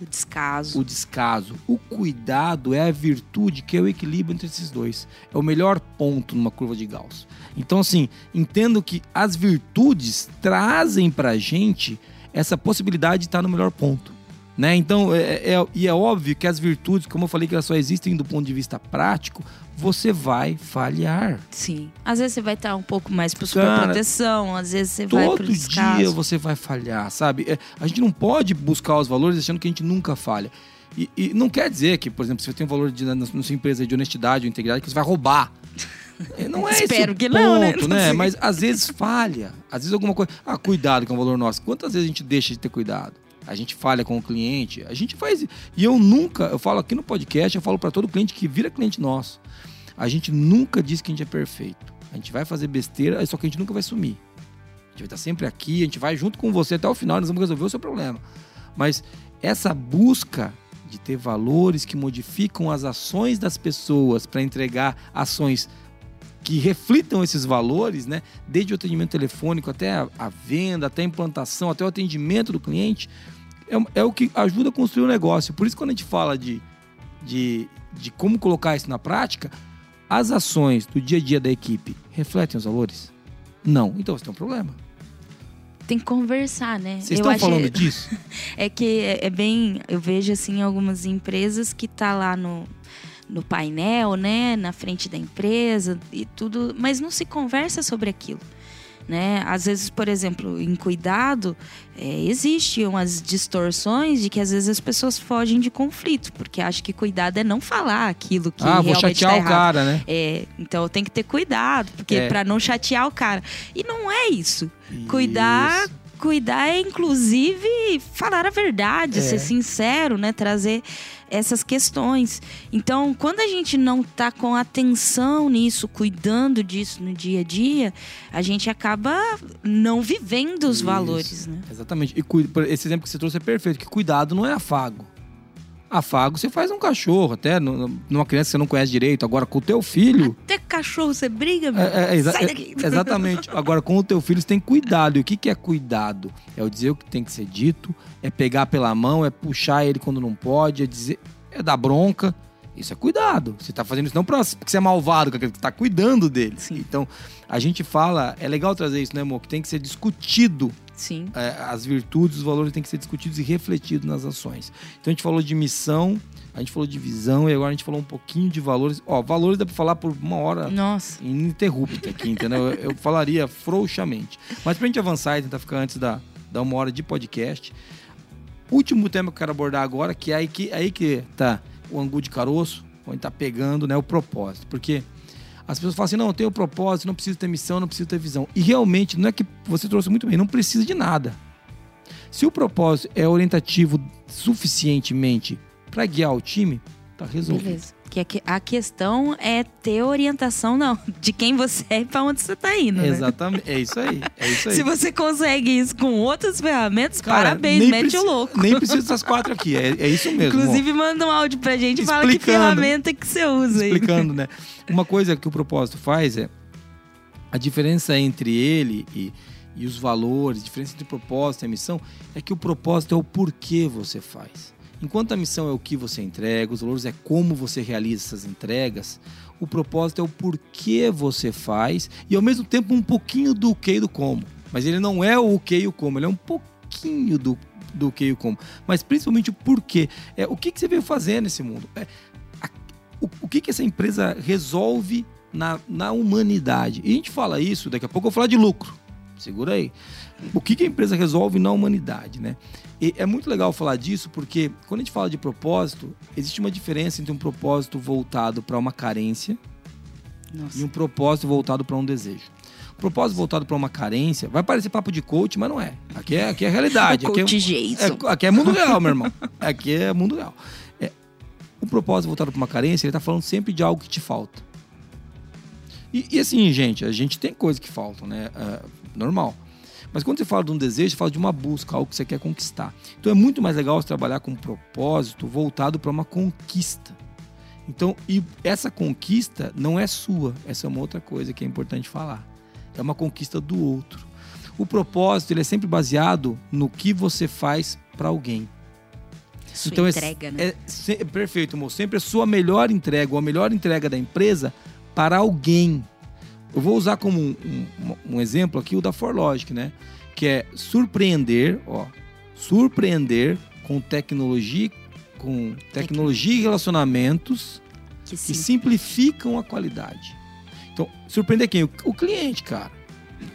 C: O descaso.
A: o descaso. O cuidado é a virtude que é o equilíbrio entre esses dois. É o melhor ponto numa curva de Gauss. Então, assim, entendo que as virtudes trazem pra gente essa possibilidade de estar no melhor ponto. Né? Então, é, é- e é óbvio que as virtudes, como eu falei que elas só existem do ponto de vista prático, você vai falhar.
C: Sim. Às vezes você vai estar um pouco mais para superproteção, às vezes você vai para o
A: dia você vai falhar, sabe? É, a gente não pode buscar os valores achando que a gente nunca falha. E, e não quer dizer que, por exemplo, se você tem um valor de, na, na sua empresa de honestidade ou integridade, que você vai roubar. É, Não é
C: Espero que não, né?
A: ponto,
C: Não
A: né?
C: sei.
A: Mas às vezes falha. Às vezes alguma coisa. Ah, cuidado que é um valor nosso. Quantas vezes a gente deixa de ter cuidado? A gente falha com o cliente, a gente faz. E eu nunca, eu falo aqui no podcast, eu falo para todo cliente que vira cliente nosso. A gente nunca diz que a gente é perfeito. A gente vai fazer besteira, só que a gente nunca vai sumir. A gente vai estar sempre aqui, a gente vai junto com você até o final, nós vamos resolver o seu problema. Mas essa busca de ter valores que modificam as ações das pessoas para entregar ações que reflitam esses valores, né? Desde o atendimento telefônico até a, a venda, até a implantação, até o atendimento do cliente, é, é, o que ajuda a construir o negócio. Por isso, quando a gente fala de, de, de como colocar isso na prática, as ações do dia a dia da equipe refletem os valores? Não. Então você tem um problema.
C: Tem que conversar, né?
A: Vocês estão falando disso?
C: é que é, é bem. Eu vejo assim algumas empresas que tá lá no, no painel, né, na frente da empresa e tudo, mas não se conversa sobre aquilo. Né? Às vezes, por exemplo, em cuidado, é, existem umas distorções de que às vezes as pessoas fogem de conflito, porque acham que cuidado é não falar aquilo que
A: ah,
C: realmente
A: vou chatear
C: tá
A: o cara, né?
C: É, então tem que ter cuidado, porque
A: É.
C: para não chatear o cara. E não é isso.
A: Isso.
C: cuidar é inclusive falar a verdade,
A: É.
C: ser sincero, né, trazer essas questões. Então, quando a gente não tá com atenção nisso, cuidando disso no dia a dia, a gente acaba não vivendo os
A: Isso.
C: valores, né?
A: Exatamente. E esse exemplo que você trouxe é perfeito, que cuidado não é afago. Afago você faz um cachorro, até nu- numa criança que você não conhece direito. Agora, com o teu filho...
C: Até cachorro você briga, meu.
A: É, é, exa-
C: Sai daqui.
A: é, exatamente. Agora, com o teu filho, você tem cuidado. E o que, que é cuidado? É o dizer o que tem que ser dito, é pegar pela mão, é puxar ele quando não pode, é dizer. É dar bronca. Isso é cuidado. Você tá fazendo isso não pra, porque você é malvado, porque você tá cuidando dele. Então, a gente fala, é legal trazer isso, né, amor? Que tem que ser discutido
C: Sim.
A: é, as virtudes, os valores têm que ser discutidos e refletidos nas ações. Então a gente falou de missão, a gente falou de visão e agora a gente falou um pouquinho de valores. Ó, valores dá pra falar por uma hora
C: Nossa.
A: ininterrupta aqui, entendeu? Eu, eu falaria frouxamente. Mas pra gente avançar e tentar ficar antes da, da uma hora de podcast, último tema que eu quero abordar agora, que é aí que, aí que tá o angu de caroço, onde tá pegando né, o propósito. Porque as pessoas falam assim, não, eu tenho propósito, não preciso ter missão, não preciso ter visão. E realmente, não é que você trouxe muito bem, não precisa de nada. Se o propósito é orientativo suficientemente para guiar o time, tá resolvido.
C: Beleza. Que a que- a questão é ter orientação, não, de quem você é e pra onde você tá indo. né?
A: Exatamente, é isso aí, é isso aí.
C: Se você consegue isso com outras ferramentas,
A: Cara,
C: parabéns, mete o louco.
A: Nem precisa dessas quatro aqui, é, é isso mesmo. ó.
C: Inclusive, manda um áudio pra gente e fala que ferramenta que você usa aí.
A: explicando, né? Uma coisa que o propósito faz é a diferença entre ele e, e os valores, a diferença entre propósito e a missão é que o propósito é o porquê você faz. Enquanto a missão é o que você entrega, os valores é como você realiza essas entregas, o propósito é o porquê você faz e ao mesmo tempo um pouquinho do que e do como. Mas ele não é o que e o como, ele é um pouquinho do, do que e o como. Mas principalmente o porquê. É, o que, que você veio fazer nesse mundo? É, a- o, o que, que essa empresa resolve na, na humanidade? E a gente fala isso, daqui a pouco eu vou falar de lucro. Segura aí. O que, que a empresa resolve na humanidade, né? E é muito legal falar disso porque quando a gente fala de propósito, existe uma diferença entre um propósito voltado para uma carência e
C: Nossa.
A: um propósito voltado para um desejo. O propósito voltado para uma carência vai parecer papo de coach, mas não é. Aqui é, aqui é realidade. Aqui é, é, aqui é mundo real, meu irmão. Aqui é mundo real. É, o propósito voltado para uma carência, ele tá falando sempre de algo que te falta. E, e assim, gente, a gente tem coisas que faltam, né? É, normal. Mas quando você fala de um desejo, você fala de uma busca, algo que você quer conquistar. Então é muito mais legal você trabalhar com um propósito voltado para uma conquista. Então, e essa conquista não é sua. Essa é uma outra coisa que é importante falar. É uma conquista do outro. O propósito ele é sempre baseado no que você faz para alguém.
C: Sua
A: então
C: entrega,
A: é,
C: né?
A: é se- perfeito, amor. Sempre a sua melhor entrega, ou a melhor entrega da empresa para alguém. Eu vou usar como um, um- um exemplo aqui o da ForLogic, né? Que é surpreender, ó, surpreender com tecnologia, com tecnologia e relacionamentos
C: Que
A: que
C: sim.
A: simplificam a qualidade. Então, surpreender quem? O, o cliente, cara.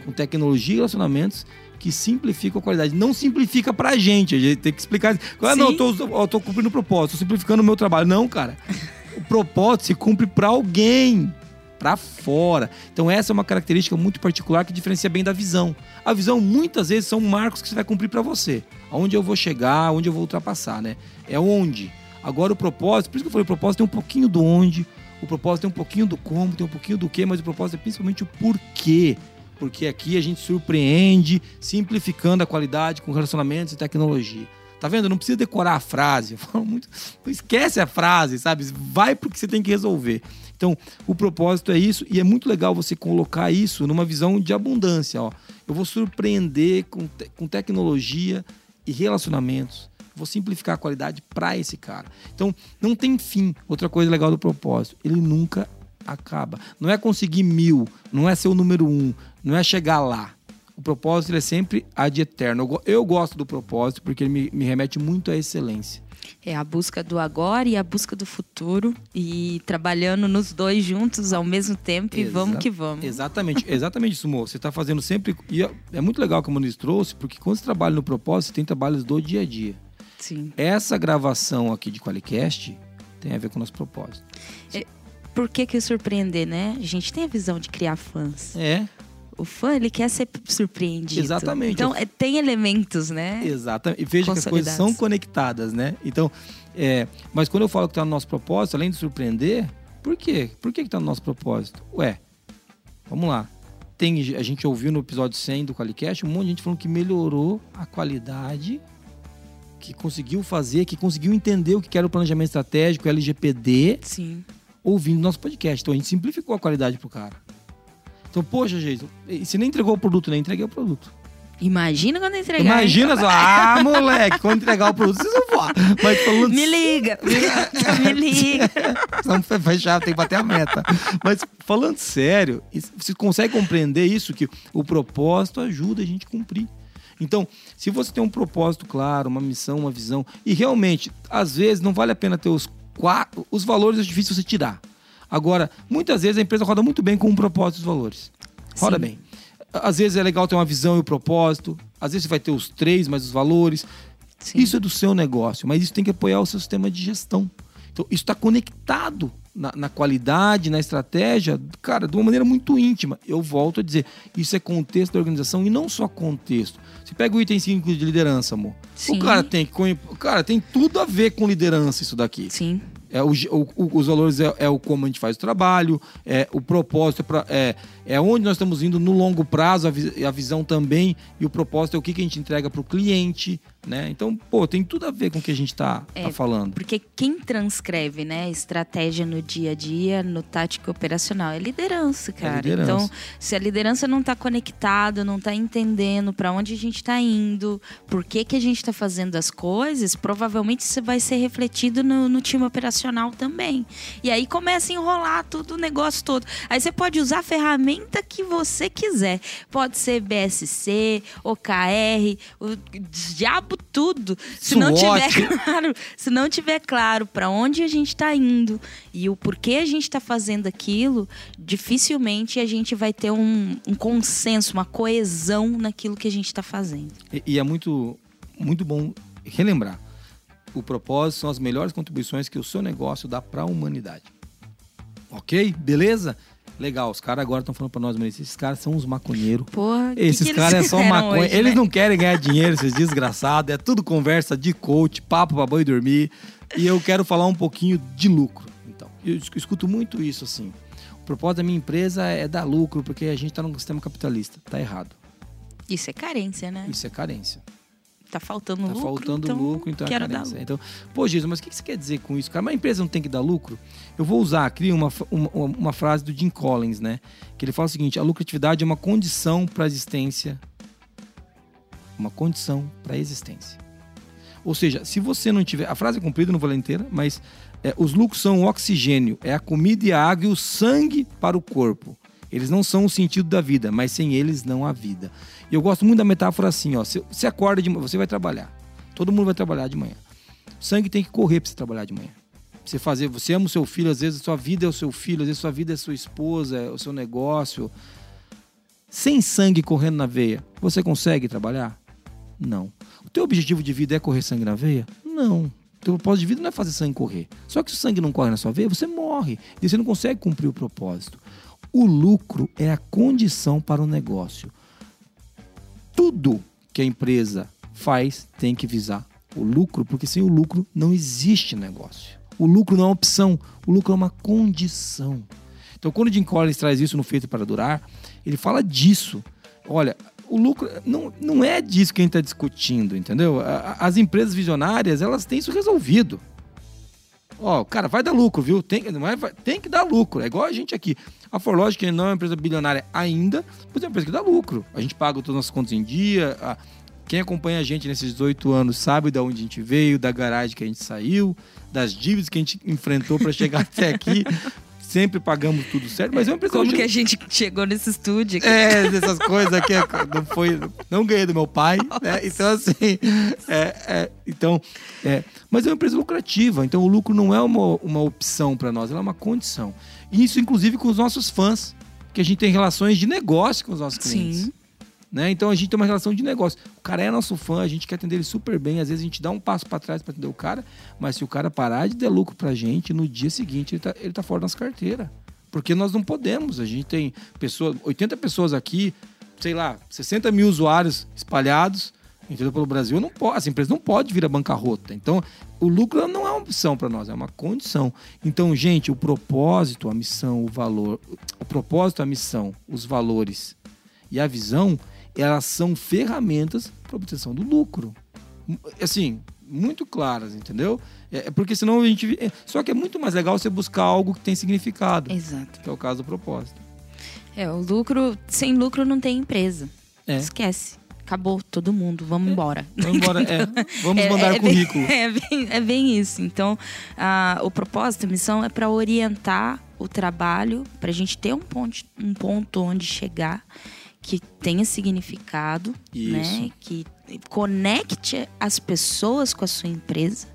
A: Com tecnologia e relacionamentos que simplificam a qualidade. Não simplifica pra gente. A gente tem que explicar. Ah, não, eu tô, eu tô cumprindo o propósito, tô simplificando o meu trabalho. Não, cara. O propósito se cumpre pra alguém. Pra fora. Então, essa é uma característica muito particular que diferencia bem da visão. A visão, muitas vezes, são marcos que você vai cumprir pra você. Aonde eu vou chegar, aonde eu vou ultrapassar, né? É onde. Agora, o propósito, por isso que eu falei, o propósito tem um pouquinho do onde, o propósito tem um pouquinho do como, tem um pouquinho do que, mas o propósito é principalmente o porquê. Porque aqui a gente surpreende, simplificando a qualidade com relacionamentos e tecnologia. Tá vendo? Não precisa decorar a frase. Eu falo muito. Esquece a frase, sabe? Vai pro que você tem que resolver. Então, o propósito é isso, e é muito legal você colocar isso numa visão de abundância. Ó. Eu vou surpreender com, te- com tecnologia e relacionamentos. Vou simplificar a qualidade para esse cara. Então, não tem fim. Outra coisa legal do propósito, ele nunca acaba. Não é conseguir mil, não é ser o número um, não é chegar lá. O propósito é sempre ad eterno. Eu, eu gosto do propósito porque ele me, me remete muito à excelência.
C: É a busca do agora e a busca do futuro e trabalhando nos dois juntos ao mesmo tempo e vamos que vamos.
A: Exatamente, exatamente isso, Mo. Você está fazendo sempre. E é, é muito legal que o Muniz trouxe, porque quando você trabalha no propósito, você tem trabalhos do dia a dia.
C: Sim.
A: Essa gravação aqui de Qualicast tem a ver com o nosso propósito.
C: Por que que surpreender, né? A gente tem a visão de criar fãs.
A: É,
C: O fã, ele quer ser surpreendido.
A: Exatamente.
C: Então, é, tem elementos, né?
A: exatamente. E veja que as coisas são conectadas, né? Então, é, mas quando eu falo que está no nosso propósito, além de surpreender, por quê? Por que está no nosso propósito? Ué, vamos lá. Tem, a gente ouviu no episódio 100 do Qualicast um monte de gente falando que melhorou a qualidade, que conseguiu fazer, que conseguiu entender o que era o planejamento estratégico, LGPD,
C: Sim.
A: ouvindo nosso podcast. Então a gente simplificou a qualidade pro cara. Então, poxa, e você nem entregou o produto, nem entreguei o produto.
C: Imagina quando entregar.
A: Imagina
C: hein?
A: só, ah, moleque, quando entregar o produto, vocês vão voar. Mas falando
C: Me liga, me liga.
A: Vamos fechar, tem que bater a meta. Mas falando sério, você consegue compreender isso? Que o propósito ajuda a gente a cumprir. Então, se você tem um propósito claro, uma missão, uma visão, e realmente, às vezes, não vale a pena ter os quatro. Os valores é difícil você tirar. Agora, muitas vezes a empresa roda muito bem com um propósito e os valores. Roda
C: Sim.
A: bem. Às vezes é legal ter uma visão e o propósito. Às vezes você vai ter os três, mais os valores.
C: Sim.
A: Isso é do seu negócio, mas isso tem que apoiar o seu sistema de gestão. Então, isso está conectado na, na qualidade, na estratégia, cara, de uma maneira muito íntima. Eu volto a dizer, isso é contexto da organização e não só contexto. Você pega o item 5 de liderança, amor.
C: Sim.
A: O cara tem que cara tem tudo a ver com liderança isso daqui.
C: Sim.
A: É o, o- os valores é, é o como a gente faz o trabalho, é o propósito, é, é, é onde nós estamos indo no longo prazo, a, vi- a visão também, e o propósito é o que, que a gente entrega para o cliente, né? Então, pô, tem tudo a ver com o que a gente está
C: É,
A: falando.
C: Porque quem transcreve, né, estratégia no dia a dia, no tático operacional, é liderança, cara.
A: liderança.
C: Então, se a liderança não tá conectada, não tá entendendo para onde a gente tá indo, por que que a gente tá fazendo as coisas, provavelmente isso vai ser refletido no, no time operacional também. E aí começa a enrolar tudo o negócio todo. Aí você pode usar a ferramenta que você quiser. Pode ser BSC, OKR, o diabo tudo. Se não tiver claro, se não tiver claro para onde a gente está indo e o porquê a gente está fazendo aquilo, dificilmente a gente vai ter um, um consenso, uma coesão naquilo que a gente está fazendo.
A: E, e é muito, muito bom relembrar. O propósito são as melhores contribuições que o seu negócio dá para a humanidade. Ok? Beleza? Legal, os caras agora estão falando para nós, mas esses caras são uns maconheiros.
C: Porra,
A: Esses caras é só maconha.
C: hoje,
A: Eles
C: né?
A: não querem ganhar dinheiro, esses desgraçados. É tudo conversa de coach, papo pra banho e dormir. E eu quero falar um pouquinho de lucro. Então, eu es- escuto muito isso assim. O propósito da minha empresa é dar lucro, porque a gente tá num sistema capitalista. Tá errado.
C: Isso é carência, né?
A: Isso é carência.
C: Tá faltando
A: Tá
C: lucro.
A: faltando
C: então
A: lucro, então é
C: quero dar lucro.
A: Então, pô, Jesus, mas o que você quer dizer com isso, cara? Uma empresa não tem que dar lucro? Eu vou usar aqui uma, uma, uma frase do Jim Collins, né? Que ele fala o seguinte: a lucratividade é uma condição para a existência. Uma condição para a existência. Ou seja, se você não tiver. A frase é comprida, não vou ler inteira, mas é, os lucros são o oxigênio, é a comida e a água e o sangue para o corpo. Eles não são o sentido da vida, mas sem eles não há vida. E eu gosto muito da metáfora assim, ó. Você, você acorda de manhã, você vai trabalhar. Todo mundo vai trabalhar de manhã. O sangue tem que correr para você trabalhar de manhã. Você fazer, você ama o seu filho, às vezes a sua vida é o seu filho, às vezes a sua vida é a sua esposa, é o seu negócio. Sem sangue correndo na veia, você consegue trabalhar? Não. O teu objetivo de vida é correr sangue na veia? Não. O teu propósito de vida não é fazer sangue correr. Só que se o sangue não corre na sua veia, você morre. E você não consegue cumprir o propósito. O lucro é a condição para o negócio. Tudo que a empresa faz tem que visar o lucro, porque sem o lucro não existe negócio. O lucro não é uma opção, o lucro é uma condição. Então, quando o Jim Collins traz isso no Feito para Durar, ele fala disso. Olha, o lucro não, não é disso que a gente está discutindo, entendeu? As empresas visionárias, elas têm isso resolvido. Ó, cara, vai dar lucro, viu? Tem, é, vai- tem que dar lucro. É igual a gente aqui. A Forlogic não é uma empresa bilionária ainda, mas é uma empresa que dá lucro. A gente paga todas as nossas contas em dia. a- quem acompanha a gente nesses 18 anos sabe de onde a gente veio, da garagem que a gente saiu, das dívidas que a gente enfrentou para chegar até aqui. Sempre pagamos tudo certo, mas é uma empresa
C: Como
A: hoje-
C: que a gente chegou nesse estúdio? aqui?
A: é, dessas coisas aqui, não foi, não ganhei do meu pai, né? Então, assim, é, é, então, é, mas é uma empresa lucrativa, então o lucro não é uma, uma opção para nós, ela é uma condição. E isso, inclusive, com os nossos fãs, que a gente tem relações de negócio com os nossos clientes.
C: Sim.
A: Né? Então a gente tem uma relação de negócio. O cara é nosso fã, a gente quer atender ele super bem. Às vezes a gente dá um passo para trás para atender o cara, mas se o cara parar de dar lucro pra gente, no dia seguinte ele tá, ele tá fora da nossa carteira. Porque nós não podemos. A gente tem pessoas, 80 pessoas aqui, sei lá, 60 mil usuários espalhados entendeu? pelo Brasil. Não pode, essa empresa não pode vir a bancarrota. Então, o lucro não é uma opção para nós, é uma condição. Então, gente, o propósito, a missão, o valor, o propósito, a missão, os valores e a visão, elas são ferramentas para obtenção do lucro. Assim, muito claras, entendeu? É é porque senão a gente. é- Só que é muito mais legal você buscar algo que tem significado,
C: Exato.
A: que é o caso do propósito.
C: É, o lucro, sem lucro não tem empresa.
A: É.
C: Esquece. Acabou todo mundo, vamos embora.
A: Vamos embora, é, vamos
C: É-
A: mandar
C: é bem-
A: currículo.
C: é, bem, é bem isso. Então, ah, o propósito, a missão é para orientar o trabalho, para a gente ter um ponto, um ponto onde chegar que tenha significado, né?
A: Isso.
C: Que conecte as pessoas com a sua empresa,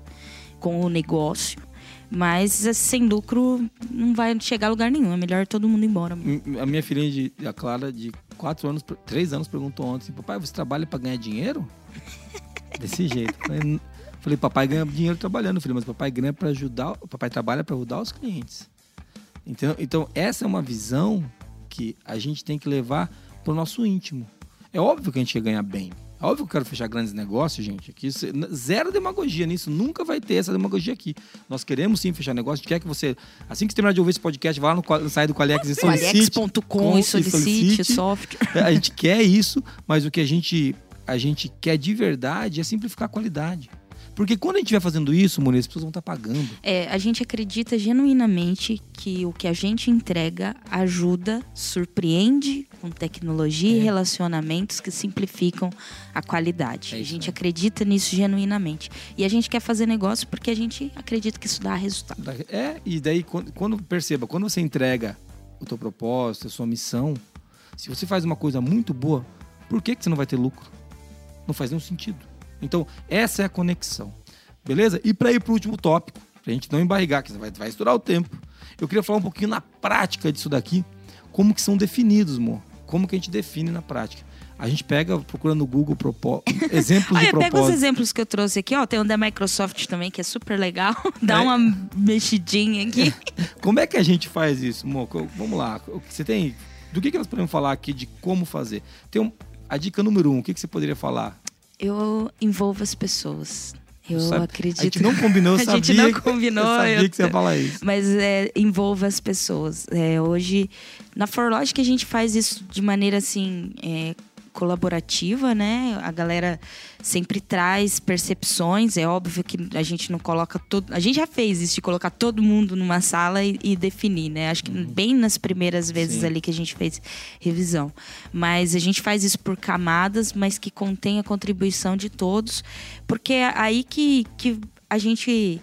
C: com o negócio. Mas eh, sem lucro não vai chegar a lugar nenhum. É melhor todo mundo ir embora.
A: A minha filhinha, de, a Clara, de quatro anos, três anos, perguntou ontem: assim, Papai, você trabalha para ganhar dinheiro? Desse jeito. Falei, "N- Falei, papai ganha dinheiro trabalhando, filho, mas papai ganha para ajudar, papai trabalha para ajudar os clientes. Então, então, essa é uma visão que a gente tem que levar para o nosso íntimo. É óbvio que a gente quer ganhar bem. É óbvio que eu quero fechar grandes negócios, gente. Aqui, zero demagogia nisso. Nunca vai ter essa demagogia aqui. Nós queremos sim fechar negócio. A gente quer que você, assim que você terminar de ouvir esse podcast, vá lá no site do Qualiex e solicite.
C: Qualiex.com e solicite, software.
A: É, A gente quer isso, mas o que a gente, a gente quer de verdade é simplificar a qualidade. Porque quando a gente estiver fazendo isso, Muniz, as pessoas vão estar pagando.
C: É, a gente acredita genuinamente que o que a gente entrega ajuda, surpreende com tecnologia e relacionamentos que simplificam a qualidade.
A: É
C: a gente acredita nisso genuinamente. E a gente quer fazer negócio porque a gente acredita que isso dá resultado.
A: É, e daí, quando, quando- perceba, quando você entrega o teu propósito, a sua missão, se você faz uma coisa muito boa, por que, que você não vai ter lucro? Não faz nenhum sentido. Então, essa é a conexão. Beleza? E para ir para o último tópico, pra gente não embarrigar, que vai, vai estourar o tempo. Eu queria falar um pouquinho na prática disso daqui, como que são definidos, amor. Como que a gente define na prática. A gente pega, procura no Google propó- exemplos de
C: Olha, pega os
A: propósito.
C: exemplos que eu trouxe aqui, ó. Tem um da Microsoft também, que é super legal. Dá
A: É.
C: uma mexidinha aqui.
A: Como é que a gente faz isso, Moco? Vamos lá. Você tem. Do que, que nós podemos falar aqui de como fazer? Tem um- a dica número um, o que, que você poderia falar?
C: Eu envolvo as pessoas. Eu
A: Sabe,
C: acredito.
A: A gente não combinou, eu
C: A
A: sabia.
C: gente não combinou,
A: Eu sabia
C: eu-
A: que você ia falar isso.
C: Mas é, envolva as pessoas. É, hoje, na Forlogic, a gente faz isso de maneira assim. é, colaborativa, né? A galera sempre traz percepções. É óbvio que a gente não coloca todo. A gente já fez isso de colocar todo mundo numa sala e, e definir, né? Acho que bem nas primeiras vezes
A: Uhum. Sim.
C: ali que a gente fez revisão. Mas a gente faz isso por camadas, mas que contém a contribuição de todos, porque é aí que, que a gente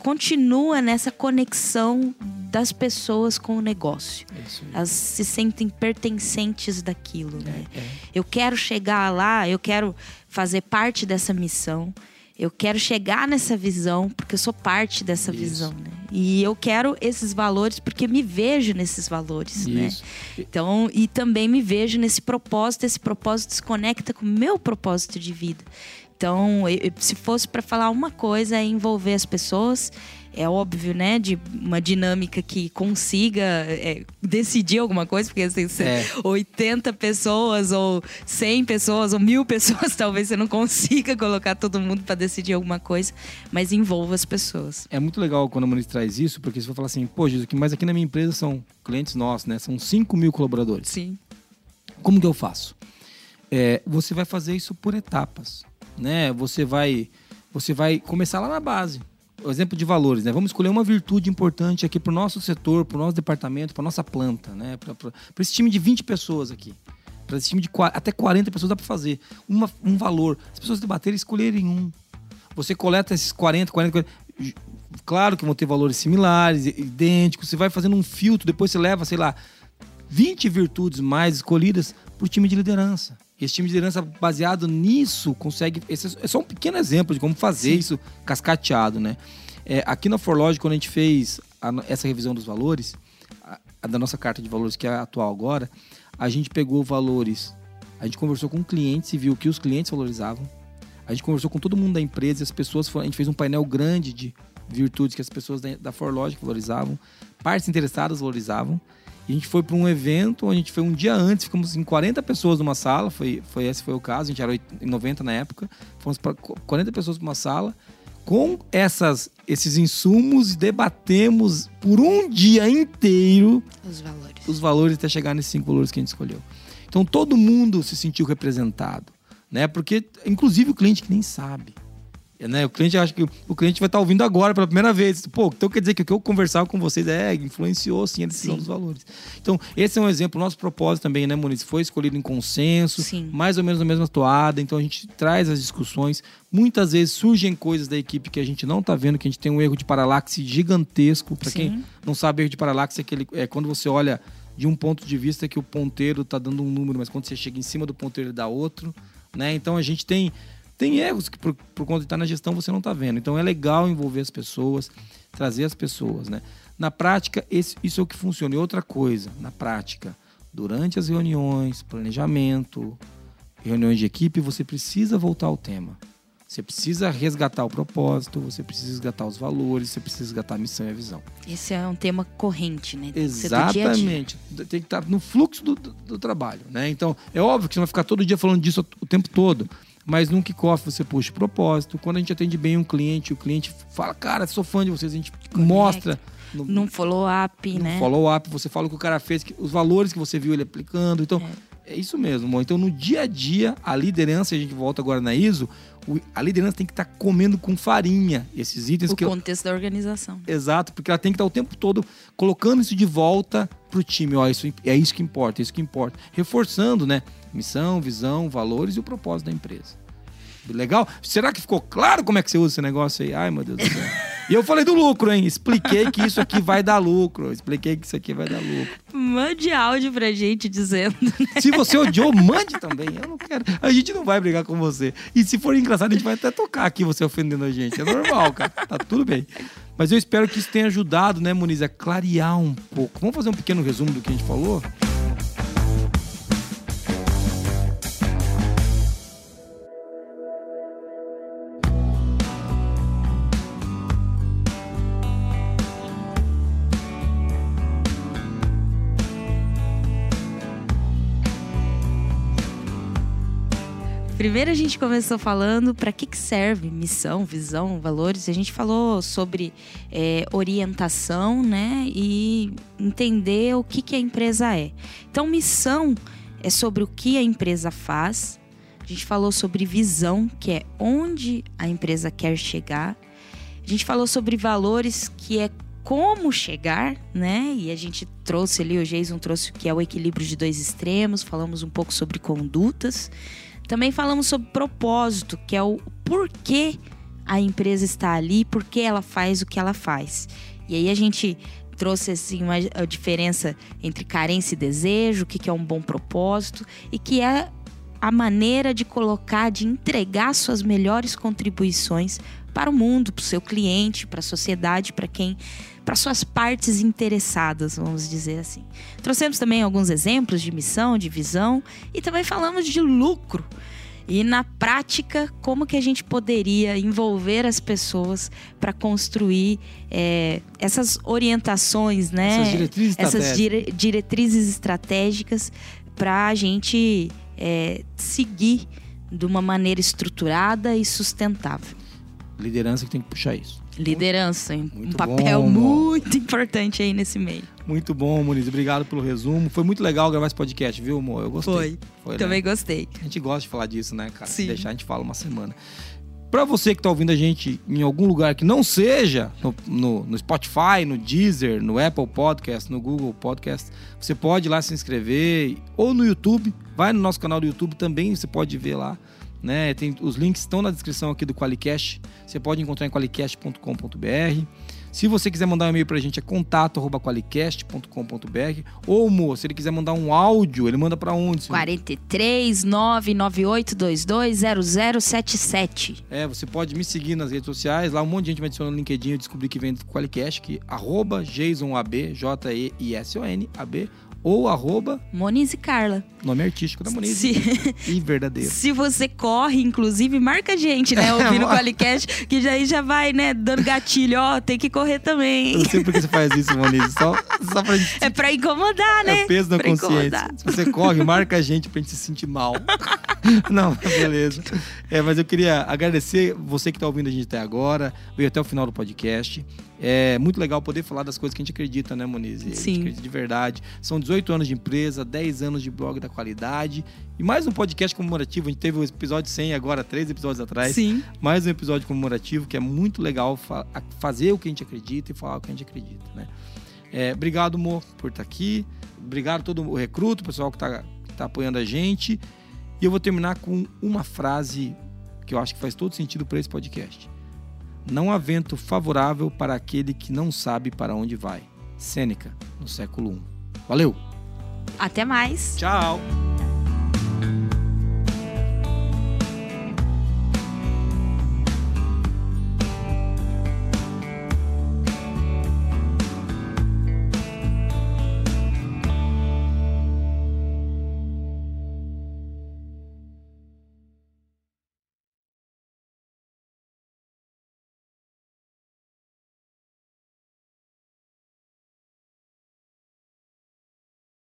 C: continua nessa conexão das pessoas com o negócio.
A: É.
C: Elas se sentem pertencentes daquilo, né?
A: É.
C: Eu quero chegar lá, eu quero fazer parte dessa missão. Eu quero chegar nessa visão porque eu sou parte dessa
A: Isso.
C: visão, né? E eu quero esses valores porque me vejo nesses valores, né?
A: Isso.
C: Então, e também me vejo nesse propósito, esse propósito se conecta com o meu propósito de vida. Então, se fosse para falar uma coisa, é envolver as pessoas. É óbvio, né? De uma dinâmica que consiga é, decidir alguma coisa, porque assim,
A: É.
C: 80 pessoas, ou 100 pessoas, ou mil pessoas, talvez você não consiga colocar todo mundo para decidir alguma coisa, mas envolva as pessoas.
A: É muito legal quando a Muniz traz isso, porque você vai falar assim, pô, Jesus, mas aqui na minha empresa são clientes nossos, né? São 5 mil colaboradores.
C: Sim.
A: Como que eu faço? é, você vai fazer isso por etapas, né? Você vai, você vai começar lá na base. O exemplo de valores, né? Vamos escolher uma virtude importante aqui para o nosso setor, para o nosso departamento, para nossa planta, né? Para esse time de 20 pessoas aqui. Para esse time de até 40 pessoas dá para fazer. Uma, um valor. As pessoas debaterem e escolherem um. Você coleta esses 40, 40, 40. Claro que vão ter valores similares, idênticos. Você vai fazendo um filtro, depois você leva, sei lá, 20 virtudes mais escolhidas para o time de liderança. Esse time de liderança, baseado nisso, consegue. Esse é só um pequeno exemplo de como fazer isso cascateado, né? É, aqui na Forlogic, quando a gente fez a essa revisão dos valores, a, a da nossa carta de valores, que é a atual agora, a gente pegou valores. A gente conversou com clientes e viu o que os clientes valorizavam. A gente conversou com todo mundo da empresa e as pessoas. foram- A gente fez um painel grande de virtudes que as pessoas da, da Forlogic valorizavam, partes interessadas valorizavam. A gente foi para um evento, onde a gente foi um dia antes, ficamos em 40 pessoas numa sala, foi, foi esse foi o caso, a gente era oit- em 90 na época, fomos para 40 pessoas numa sala, com essas, esses insumos, debatemos por um dia inteiro
C: Os valores.
A: os valores até chegar nesses cinco valores que a gente escolheu. Então todo mundo se sentiu representado, né? Porque inclusive o cliente que nem sabe. Né? O cliente acha que o cliente vai estar ouvindo agora pela primeira vez. Pô, então quer dizer que o que eu conversava com vocês é influenciou sim a decisão
C: Sim.
A: dos valores. Então, esse é um exemplo. Nosso propósito também, né, Muniz? Foi escolhido em consenso,
C: Sim.
A: mais ou menos na mesma toada. Então a gente traz as discussões. Muitas vezes surgem coisas da equipe que a gente não está vendo, que a gente tem um erro de paralaxe gigantesco. Para quem não sabe, erro de paralaxe é, aquele, é quando você olha de um ponto de vista que o ponteiro tá dando um número, mas quando você chega em cima do ponteiro ele dá outro, né? Então a gente tem tem erros que por, por conta de estar na gestão você não tá vendo. Então é legal envolver as pessoas, trazer as pessoas, né? Na prática, esse- isso é o que funciona. E outra coisa, na prática, durante as reuniões, planejamento, reuniões de equipe, você precisa voltar ao tema. Você precisa resgatar o propósito, você precisa resgatar os valores, você precisa resgatar a missão e a visão.
C: Esse é um tema corrente, né? Tem do dia dia.
A: Exatamente. Tem que estar no fluxo do, do- do trabalho, né? Então, é óbvio que você não vai ficar todo dia falando disso o tempo todo. Mas num kickoff você puxa o propósito. Quando a gente atende bem um cliente, o cliente fala, cara, sou fã de vocês, a gente mostra no,
C: Num follow-up, né?
A: follow-up, você fala o que o cara fez, que- os valores que você viu ele aplicando. Então, é, isso mesmo. amor. Então, no dia a dia, a liderança, a gente volta agora na ISO, o- a liderança tem que estar comendo com farinha esses itens
C: O
A: que
C: contexto da organização.
A: Exato, porque ela tem que estar o tempo todo colocando isso de volta pro time. Ó, isso é isso que importa, é isso que importa. Reforçando, né? Missão, visão, valores e o propósito da empresa. Legal? Será que ficou claro como é que você usa esse negócio aí? Ai, meu Deus do céu. E eu falei do lucro, hein? Expliquei que isso aqui vai dar lucro. Expliquei que isso aqui vai dar lucro.
C: Mande áudio pra gente dizendo.
A: Se você odiou, mande também. Eu não quero. A gente não vai brigar com você. E se for engraçado, a gente vai até tocar aqui você ofendendo a gente. É normal, cara. Tá tudo bem. Mas eu espero que isso tenha ajudado, né, Muniz, a clarear um pouco. Vamos fazer um pequeno resumo do que a gente falou?
C: Primeiro a gente começou falando para que, que serve missão, visão, valores. A gente falou sobre é, orientação, né? E entender o que, que a empresa é. Então, missão é sobre o que a empresa faz. A gente falou sobre visão, que é onde a empresa quer chegar. A gente falou sobre valores, que é como chegar, né? E a gente trouxe ali, o Jason trouxe o que é o equilíbrio de dois extremos, falamos um pouco sobre condutas. Também falamos sobre propósito, que é o porquê a empresa está ali, por que ela faz o que ela faz. E aí a gente trouxe assim uma a diferença entre carência e desejo, o que que é um bom propósito e que é a maneira de colocar, de entregar suas melhores contribuições para o mundo, para o seu cliente, para a sociedade, para quem, para suas partes interessadas, vamos dizer assim. Trouxemos também alguns exemplos de missão, de visão e também falamos de lucro. E na prática, como que a gente poderia envolver as pessoas para construir é, essas orientações, né?
A: Essas diretrizes
C: essas
A: estratégicas.
C: dire- diretrizes estratégicas para a gente é, seguir de uma maneira estruturada e sustentável.
A: Liderança que tem que puxar isso.
C: Liderança, hein? um
A: Muito
C: papel
A: bom,
C: muito importante aí nesse meio.
A: Muito bom, Muniz. Obrigado pelo resumo. Foi muito legal gravar esse podcast, viu, amor? Eu gostei.
C: Foi.
A: Foi, né?
C: Também gostei.
A: A gente gosta de falar disso, né, cara? Se
C: Sim.
A: deixar, a gente fala uma semana. Pra você que tá ouvindo a gente em algum lugar que não seja no, no- no Spotify, no Deezer, no Apple Podcast, no Google Podcast, você pode ir lá se inscrever ou no YouTube. Vai no nosso canal do YouTube também, você pode ver lá. Né? Tem, os links estão na descrição aqui do Qualicast. Você pode encontrar em qualicast.com.br. Se você quiser mandar um e-mail pra gente, é contato.qualicast.com.br. Ou, Mo, se ele quiser mandar um áudio, ele manda pra onde? senhor?
C: 43 99822 0077.
A: É, você pode me seguir nas redes sociais. Lá um monte de gente me adiciona no LinkedIn. Eu descobri que vem do Qualicast, que arroba JasonAB, J-E-I-S-O-N-A-B, ou arroba
C: Moniz e Carla.
A: nome artístico da Moniz.
C: Se,
A: E verdadeiro.
C: se você corre, inclusive, marca a gente, né? Ouvindo o Qualicast, que aí já vai, né, dando gatilho. Ó, tem que correr também.
A: não sei por que você faz isso, Moniz. Só, só pra gente.
C: É pra incomodar, né?
A: É peso na
C: Pra
A: consciência.
C: incomodar.
A: Se você corre, marca a gente pra gente se sentir mal. Não, beleza. É, mas eu queria agradecer você que tá ouvindo a gente até agora, veio até o final do podcast. É muito legal poder falar das coisas que a gente acredita, né, Moniz? E A gente
C: Sim.
A: acredita de verdade. São 18 anos de empresa, 10 anos de blog da qualidade e mais um podcast comemorativo. A gente teve o episódio 100 agora, três episódios atrás
C: Sim.
A: mais um episódio comemorativo que é muito legal fa- fazer o que a gente acredita e falar o que a gente acredita, né? É, obrigado, Mo, por estar aqui. Obrigado a todo o recruto, o pessoal que está tá apoiando a gente. E eu vou terminar com uma frase que eu acho que faz todo sentido para esse podcast. Não há vento favorável para aquele que não sabe para onde vai. Sêneca, no século I. Valeu!
C: Até mais.
A: Tchau!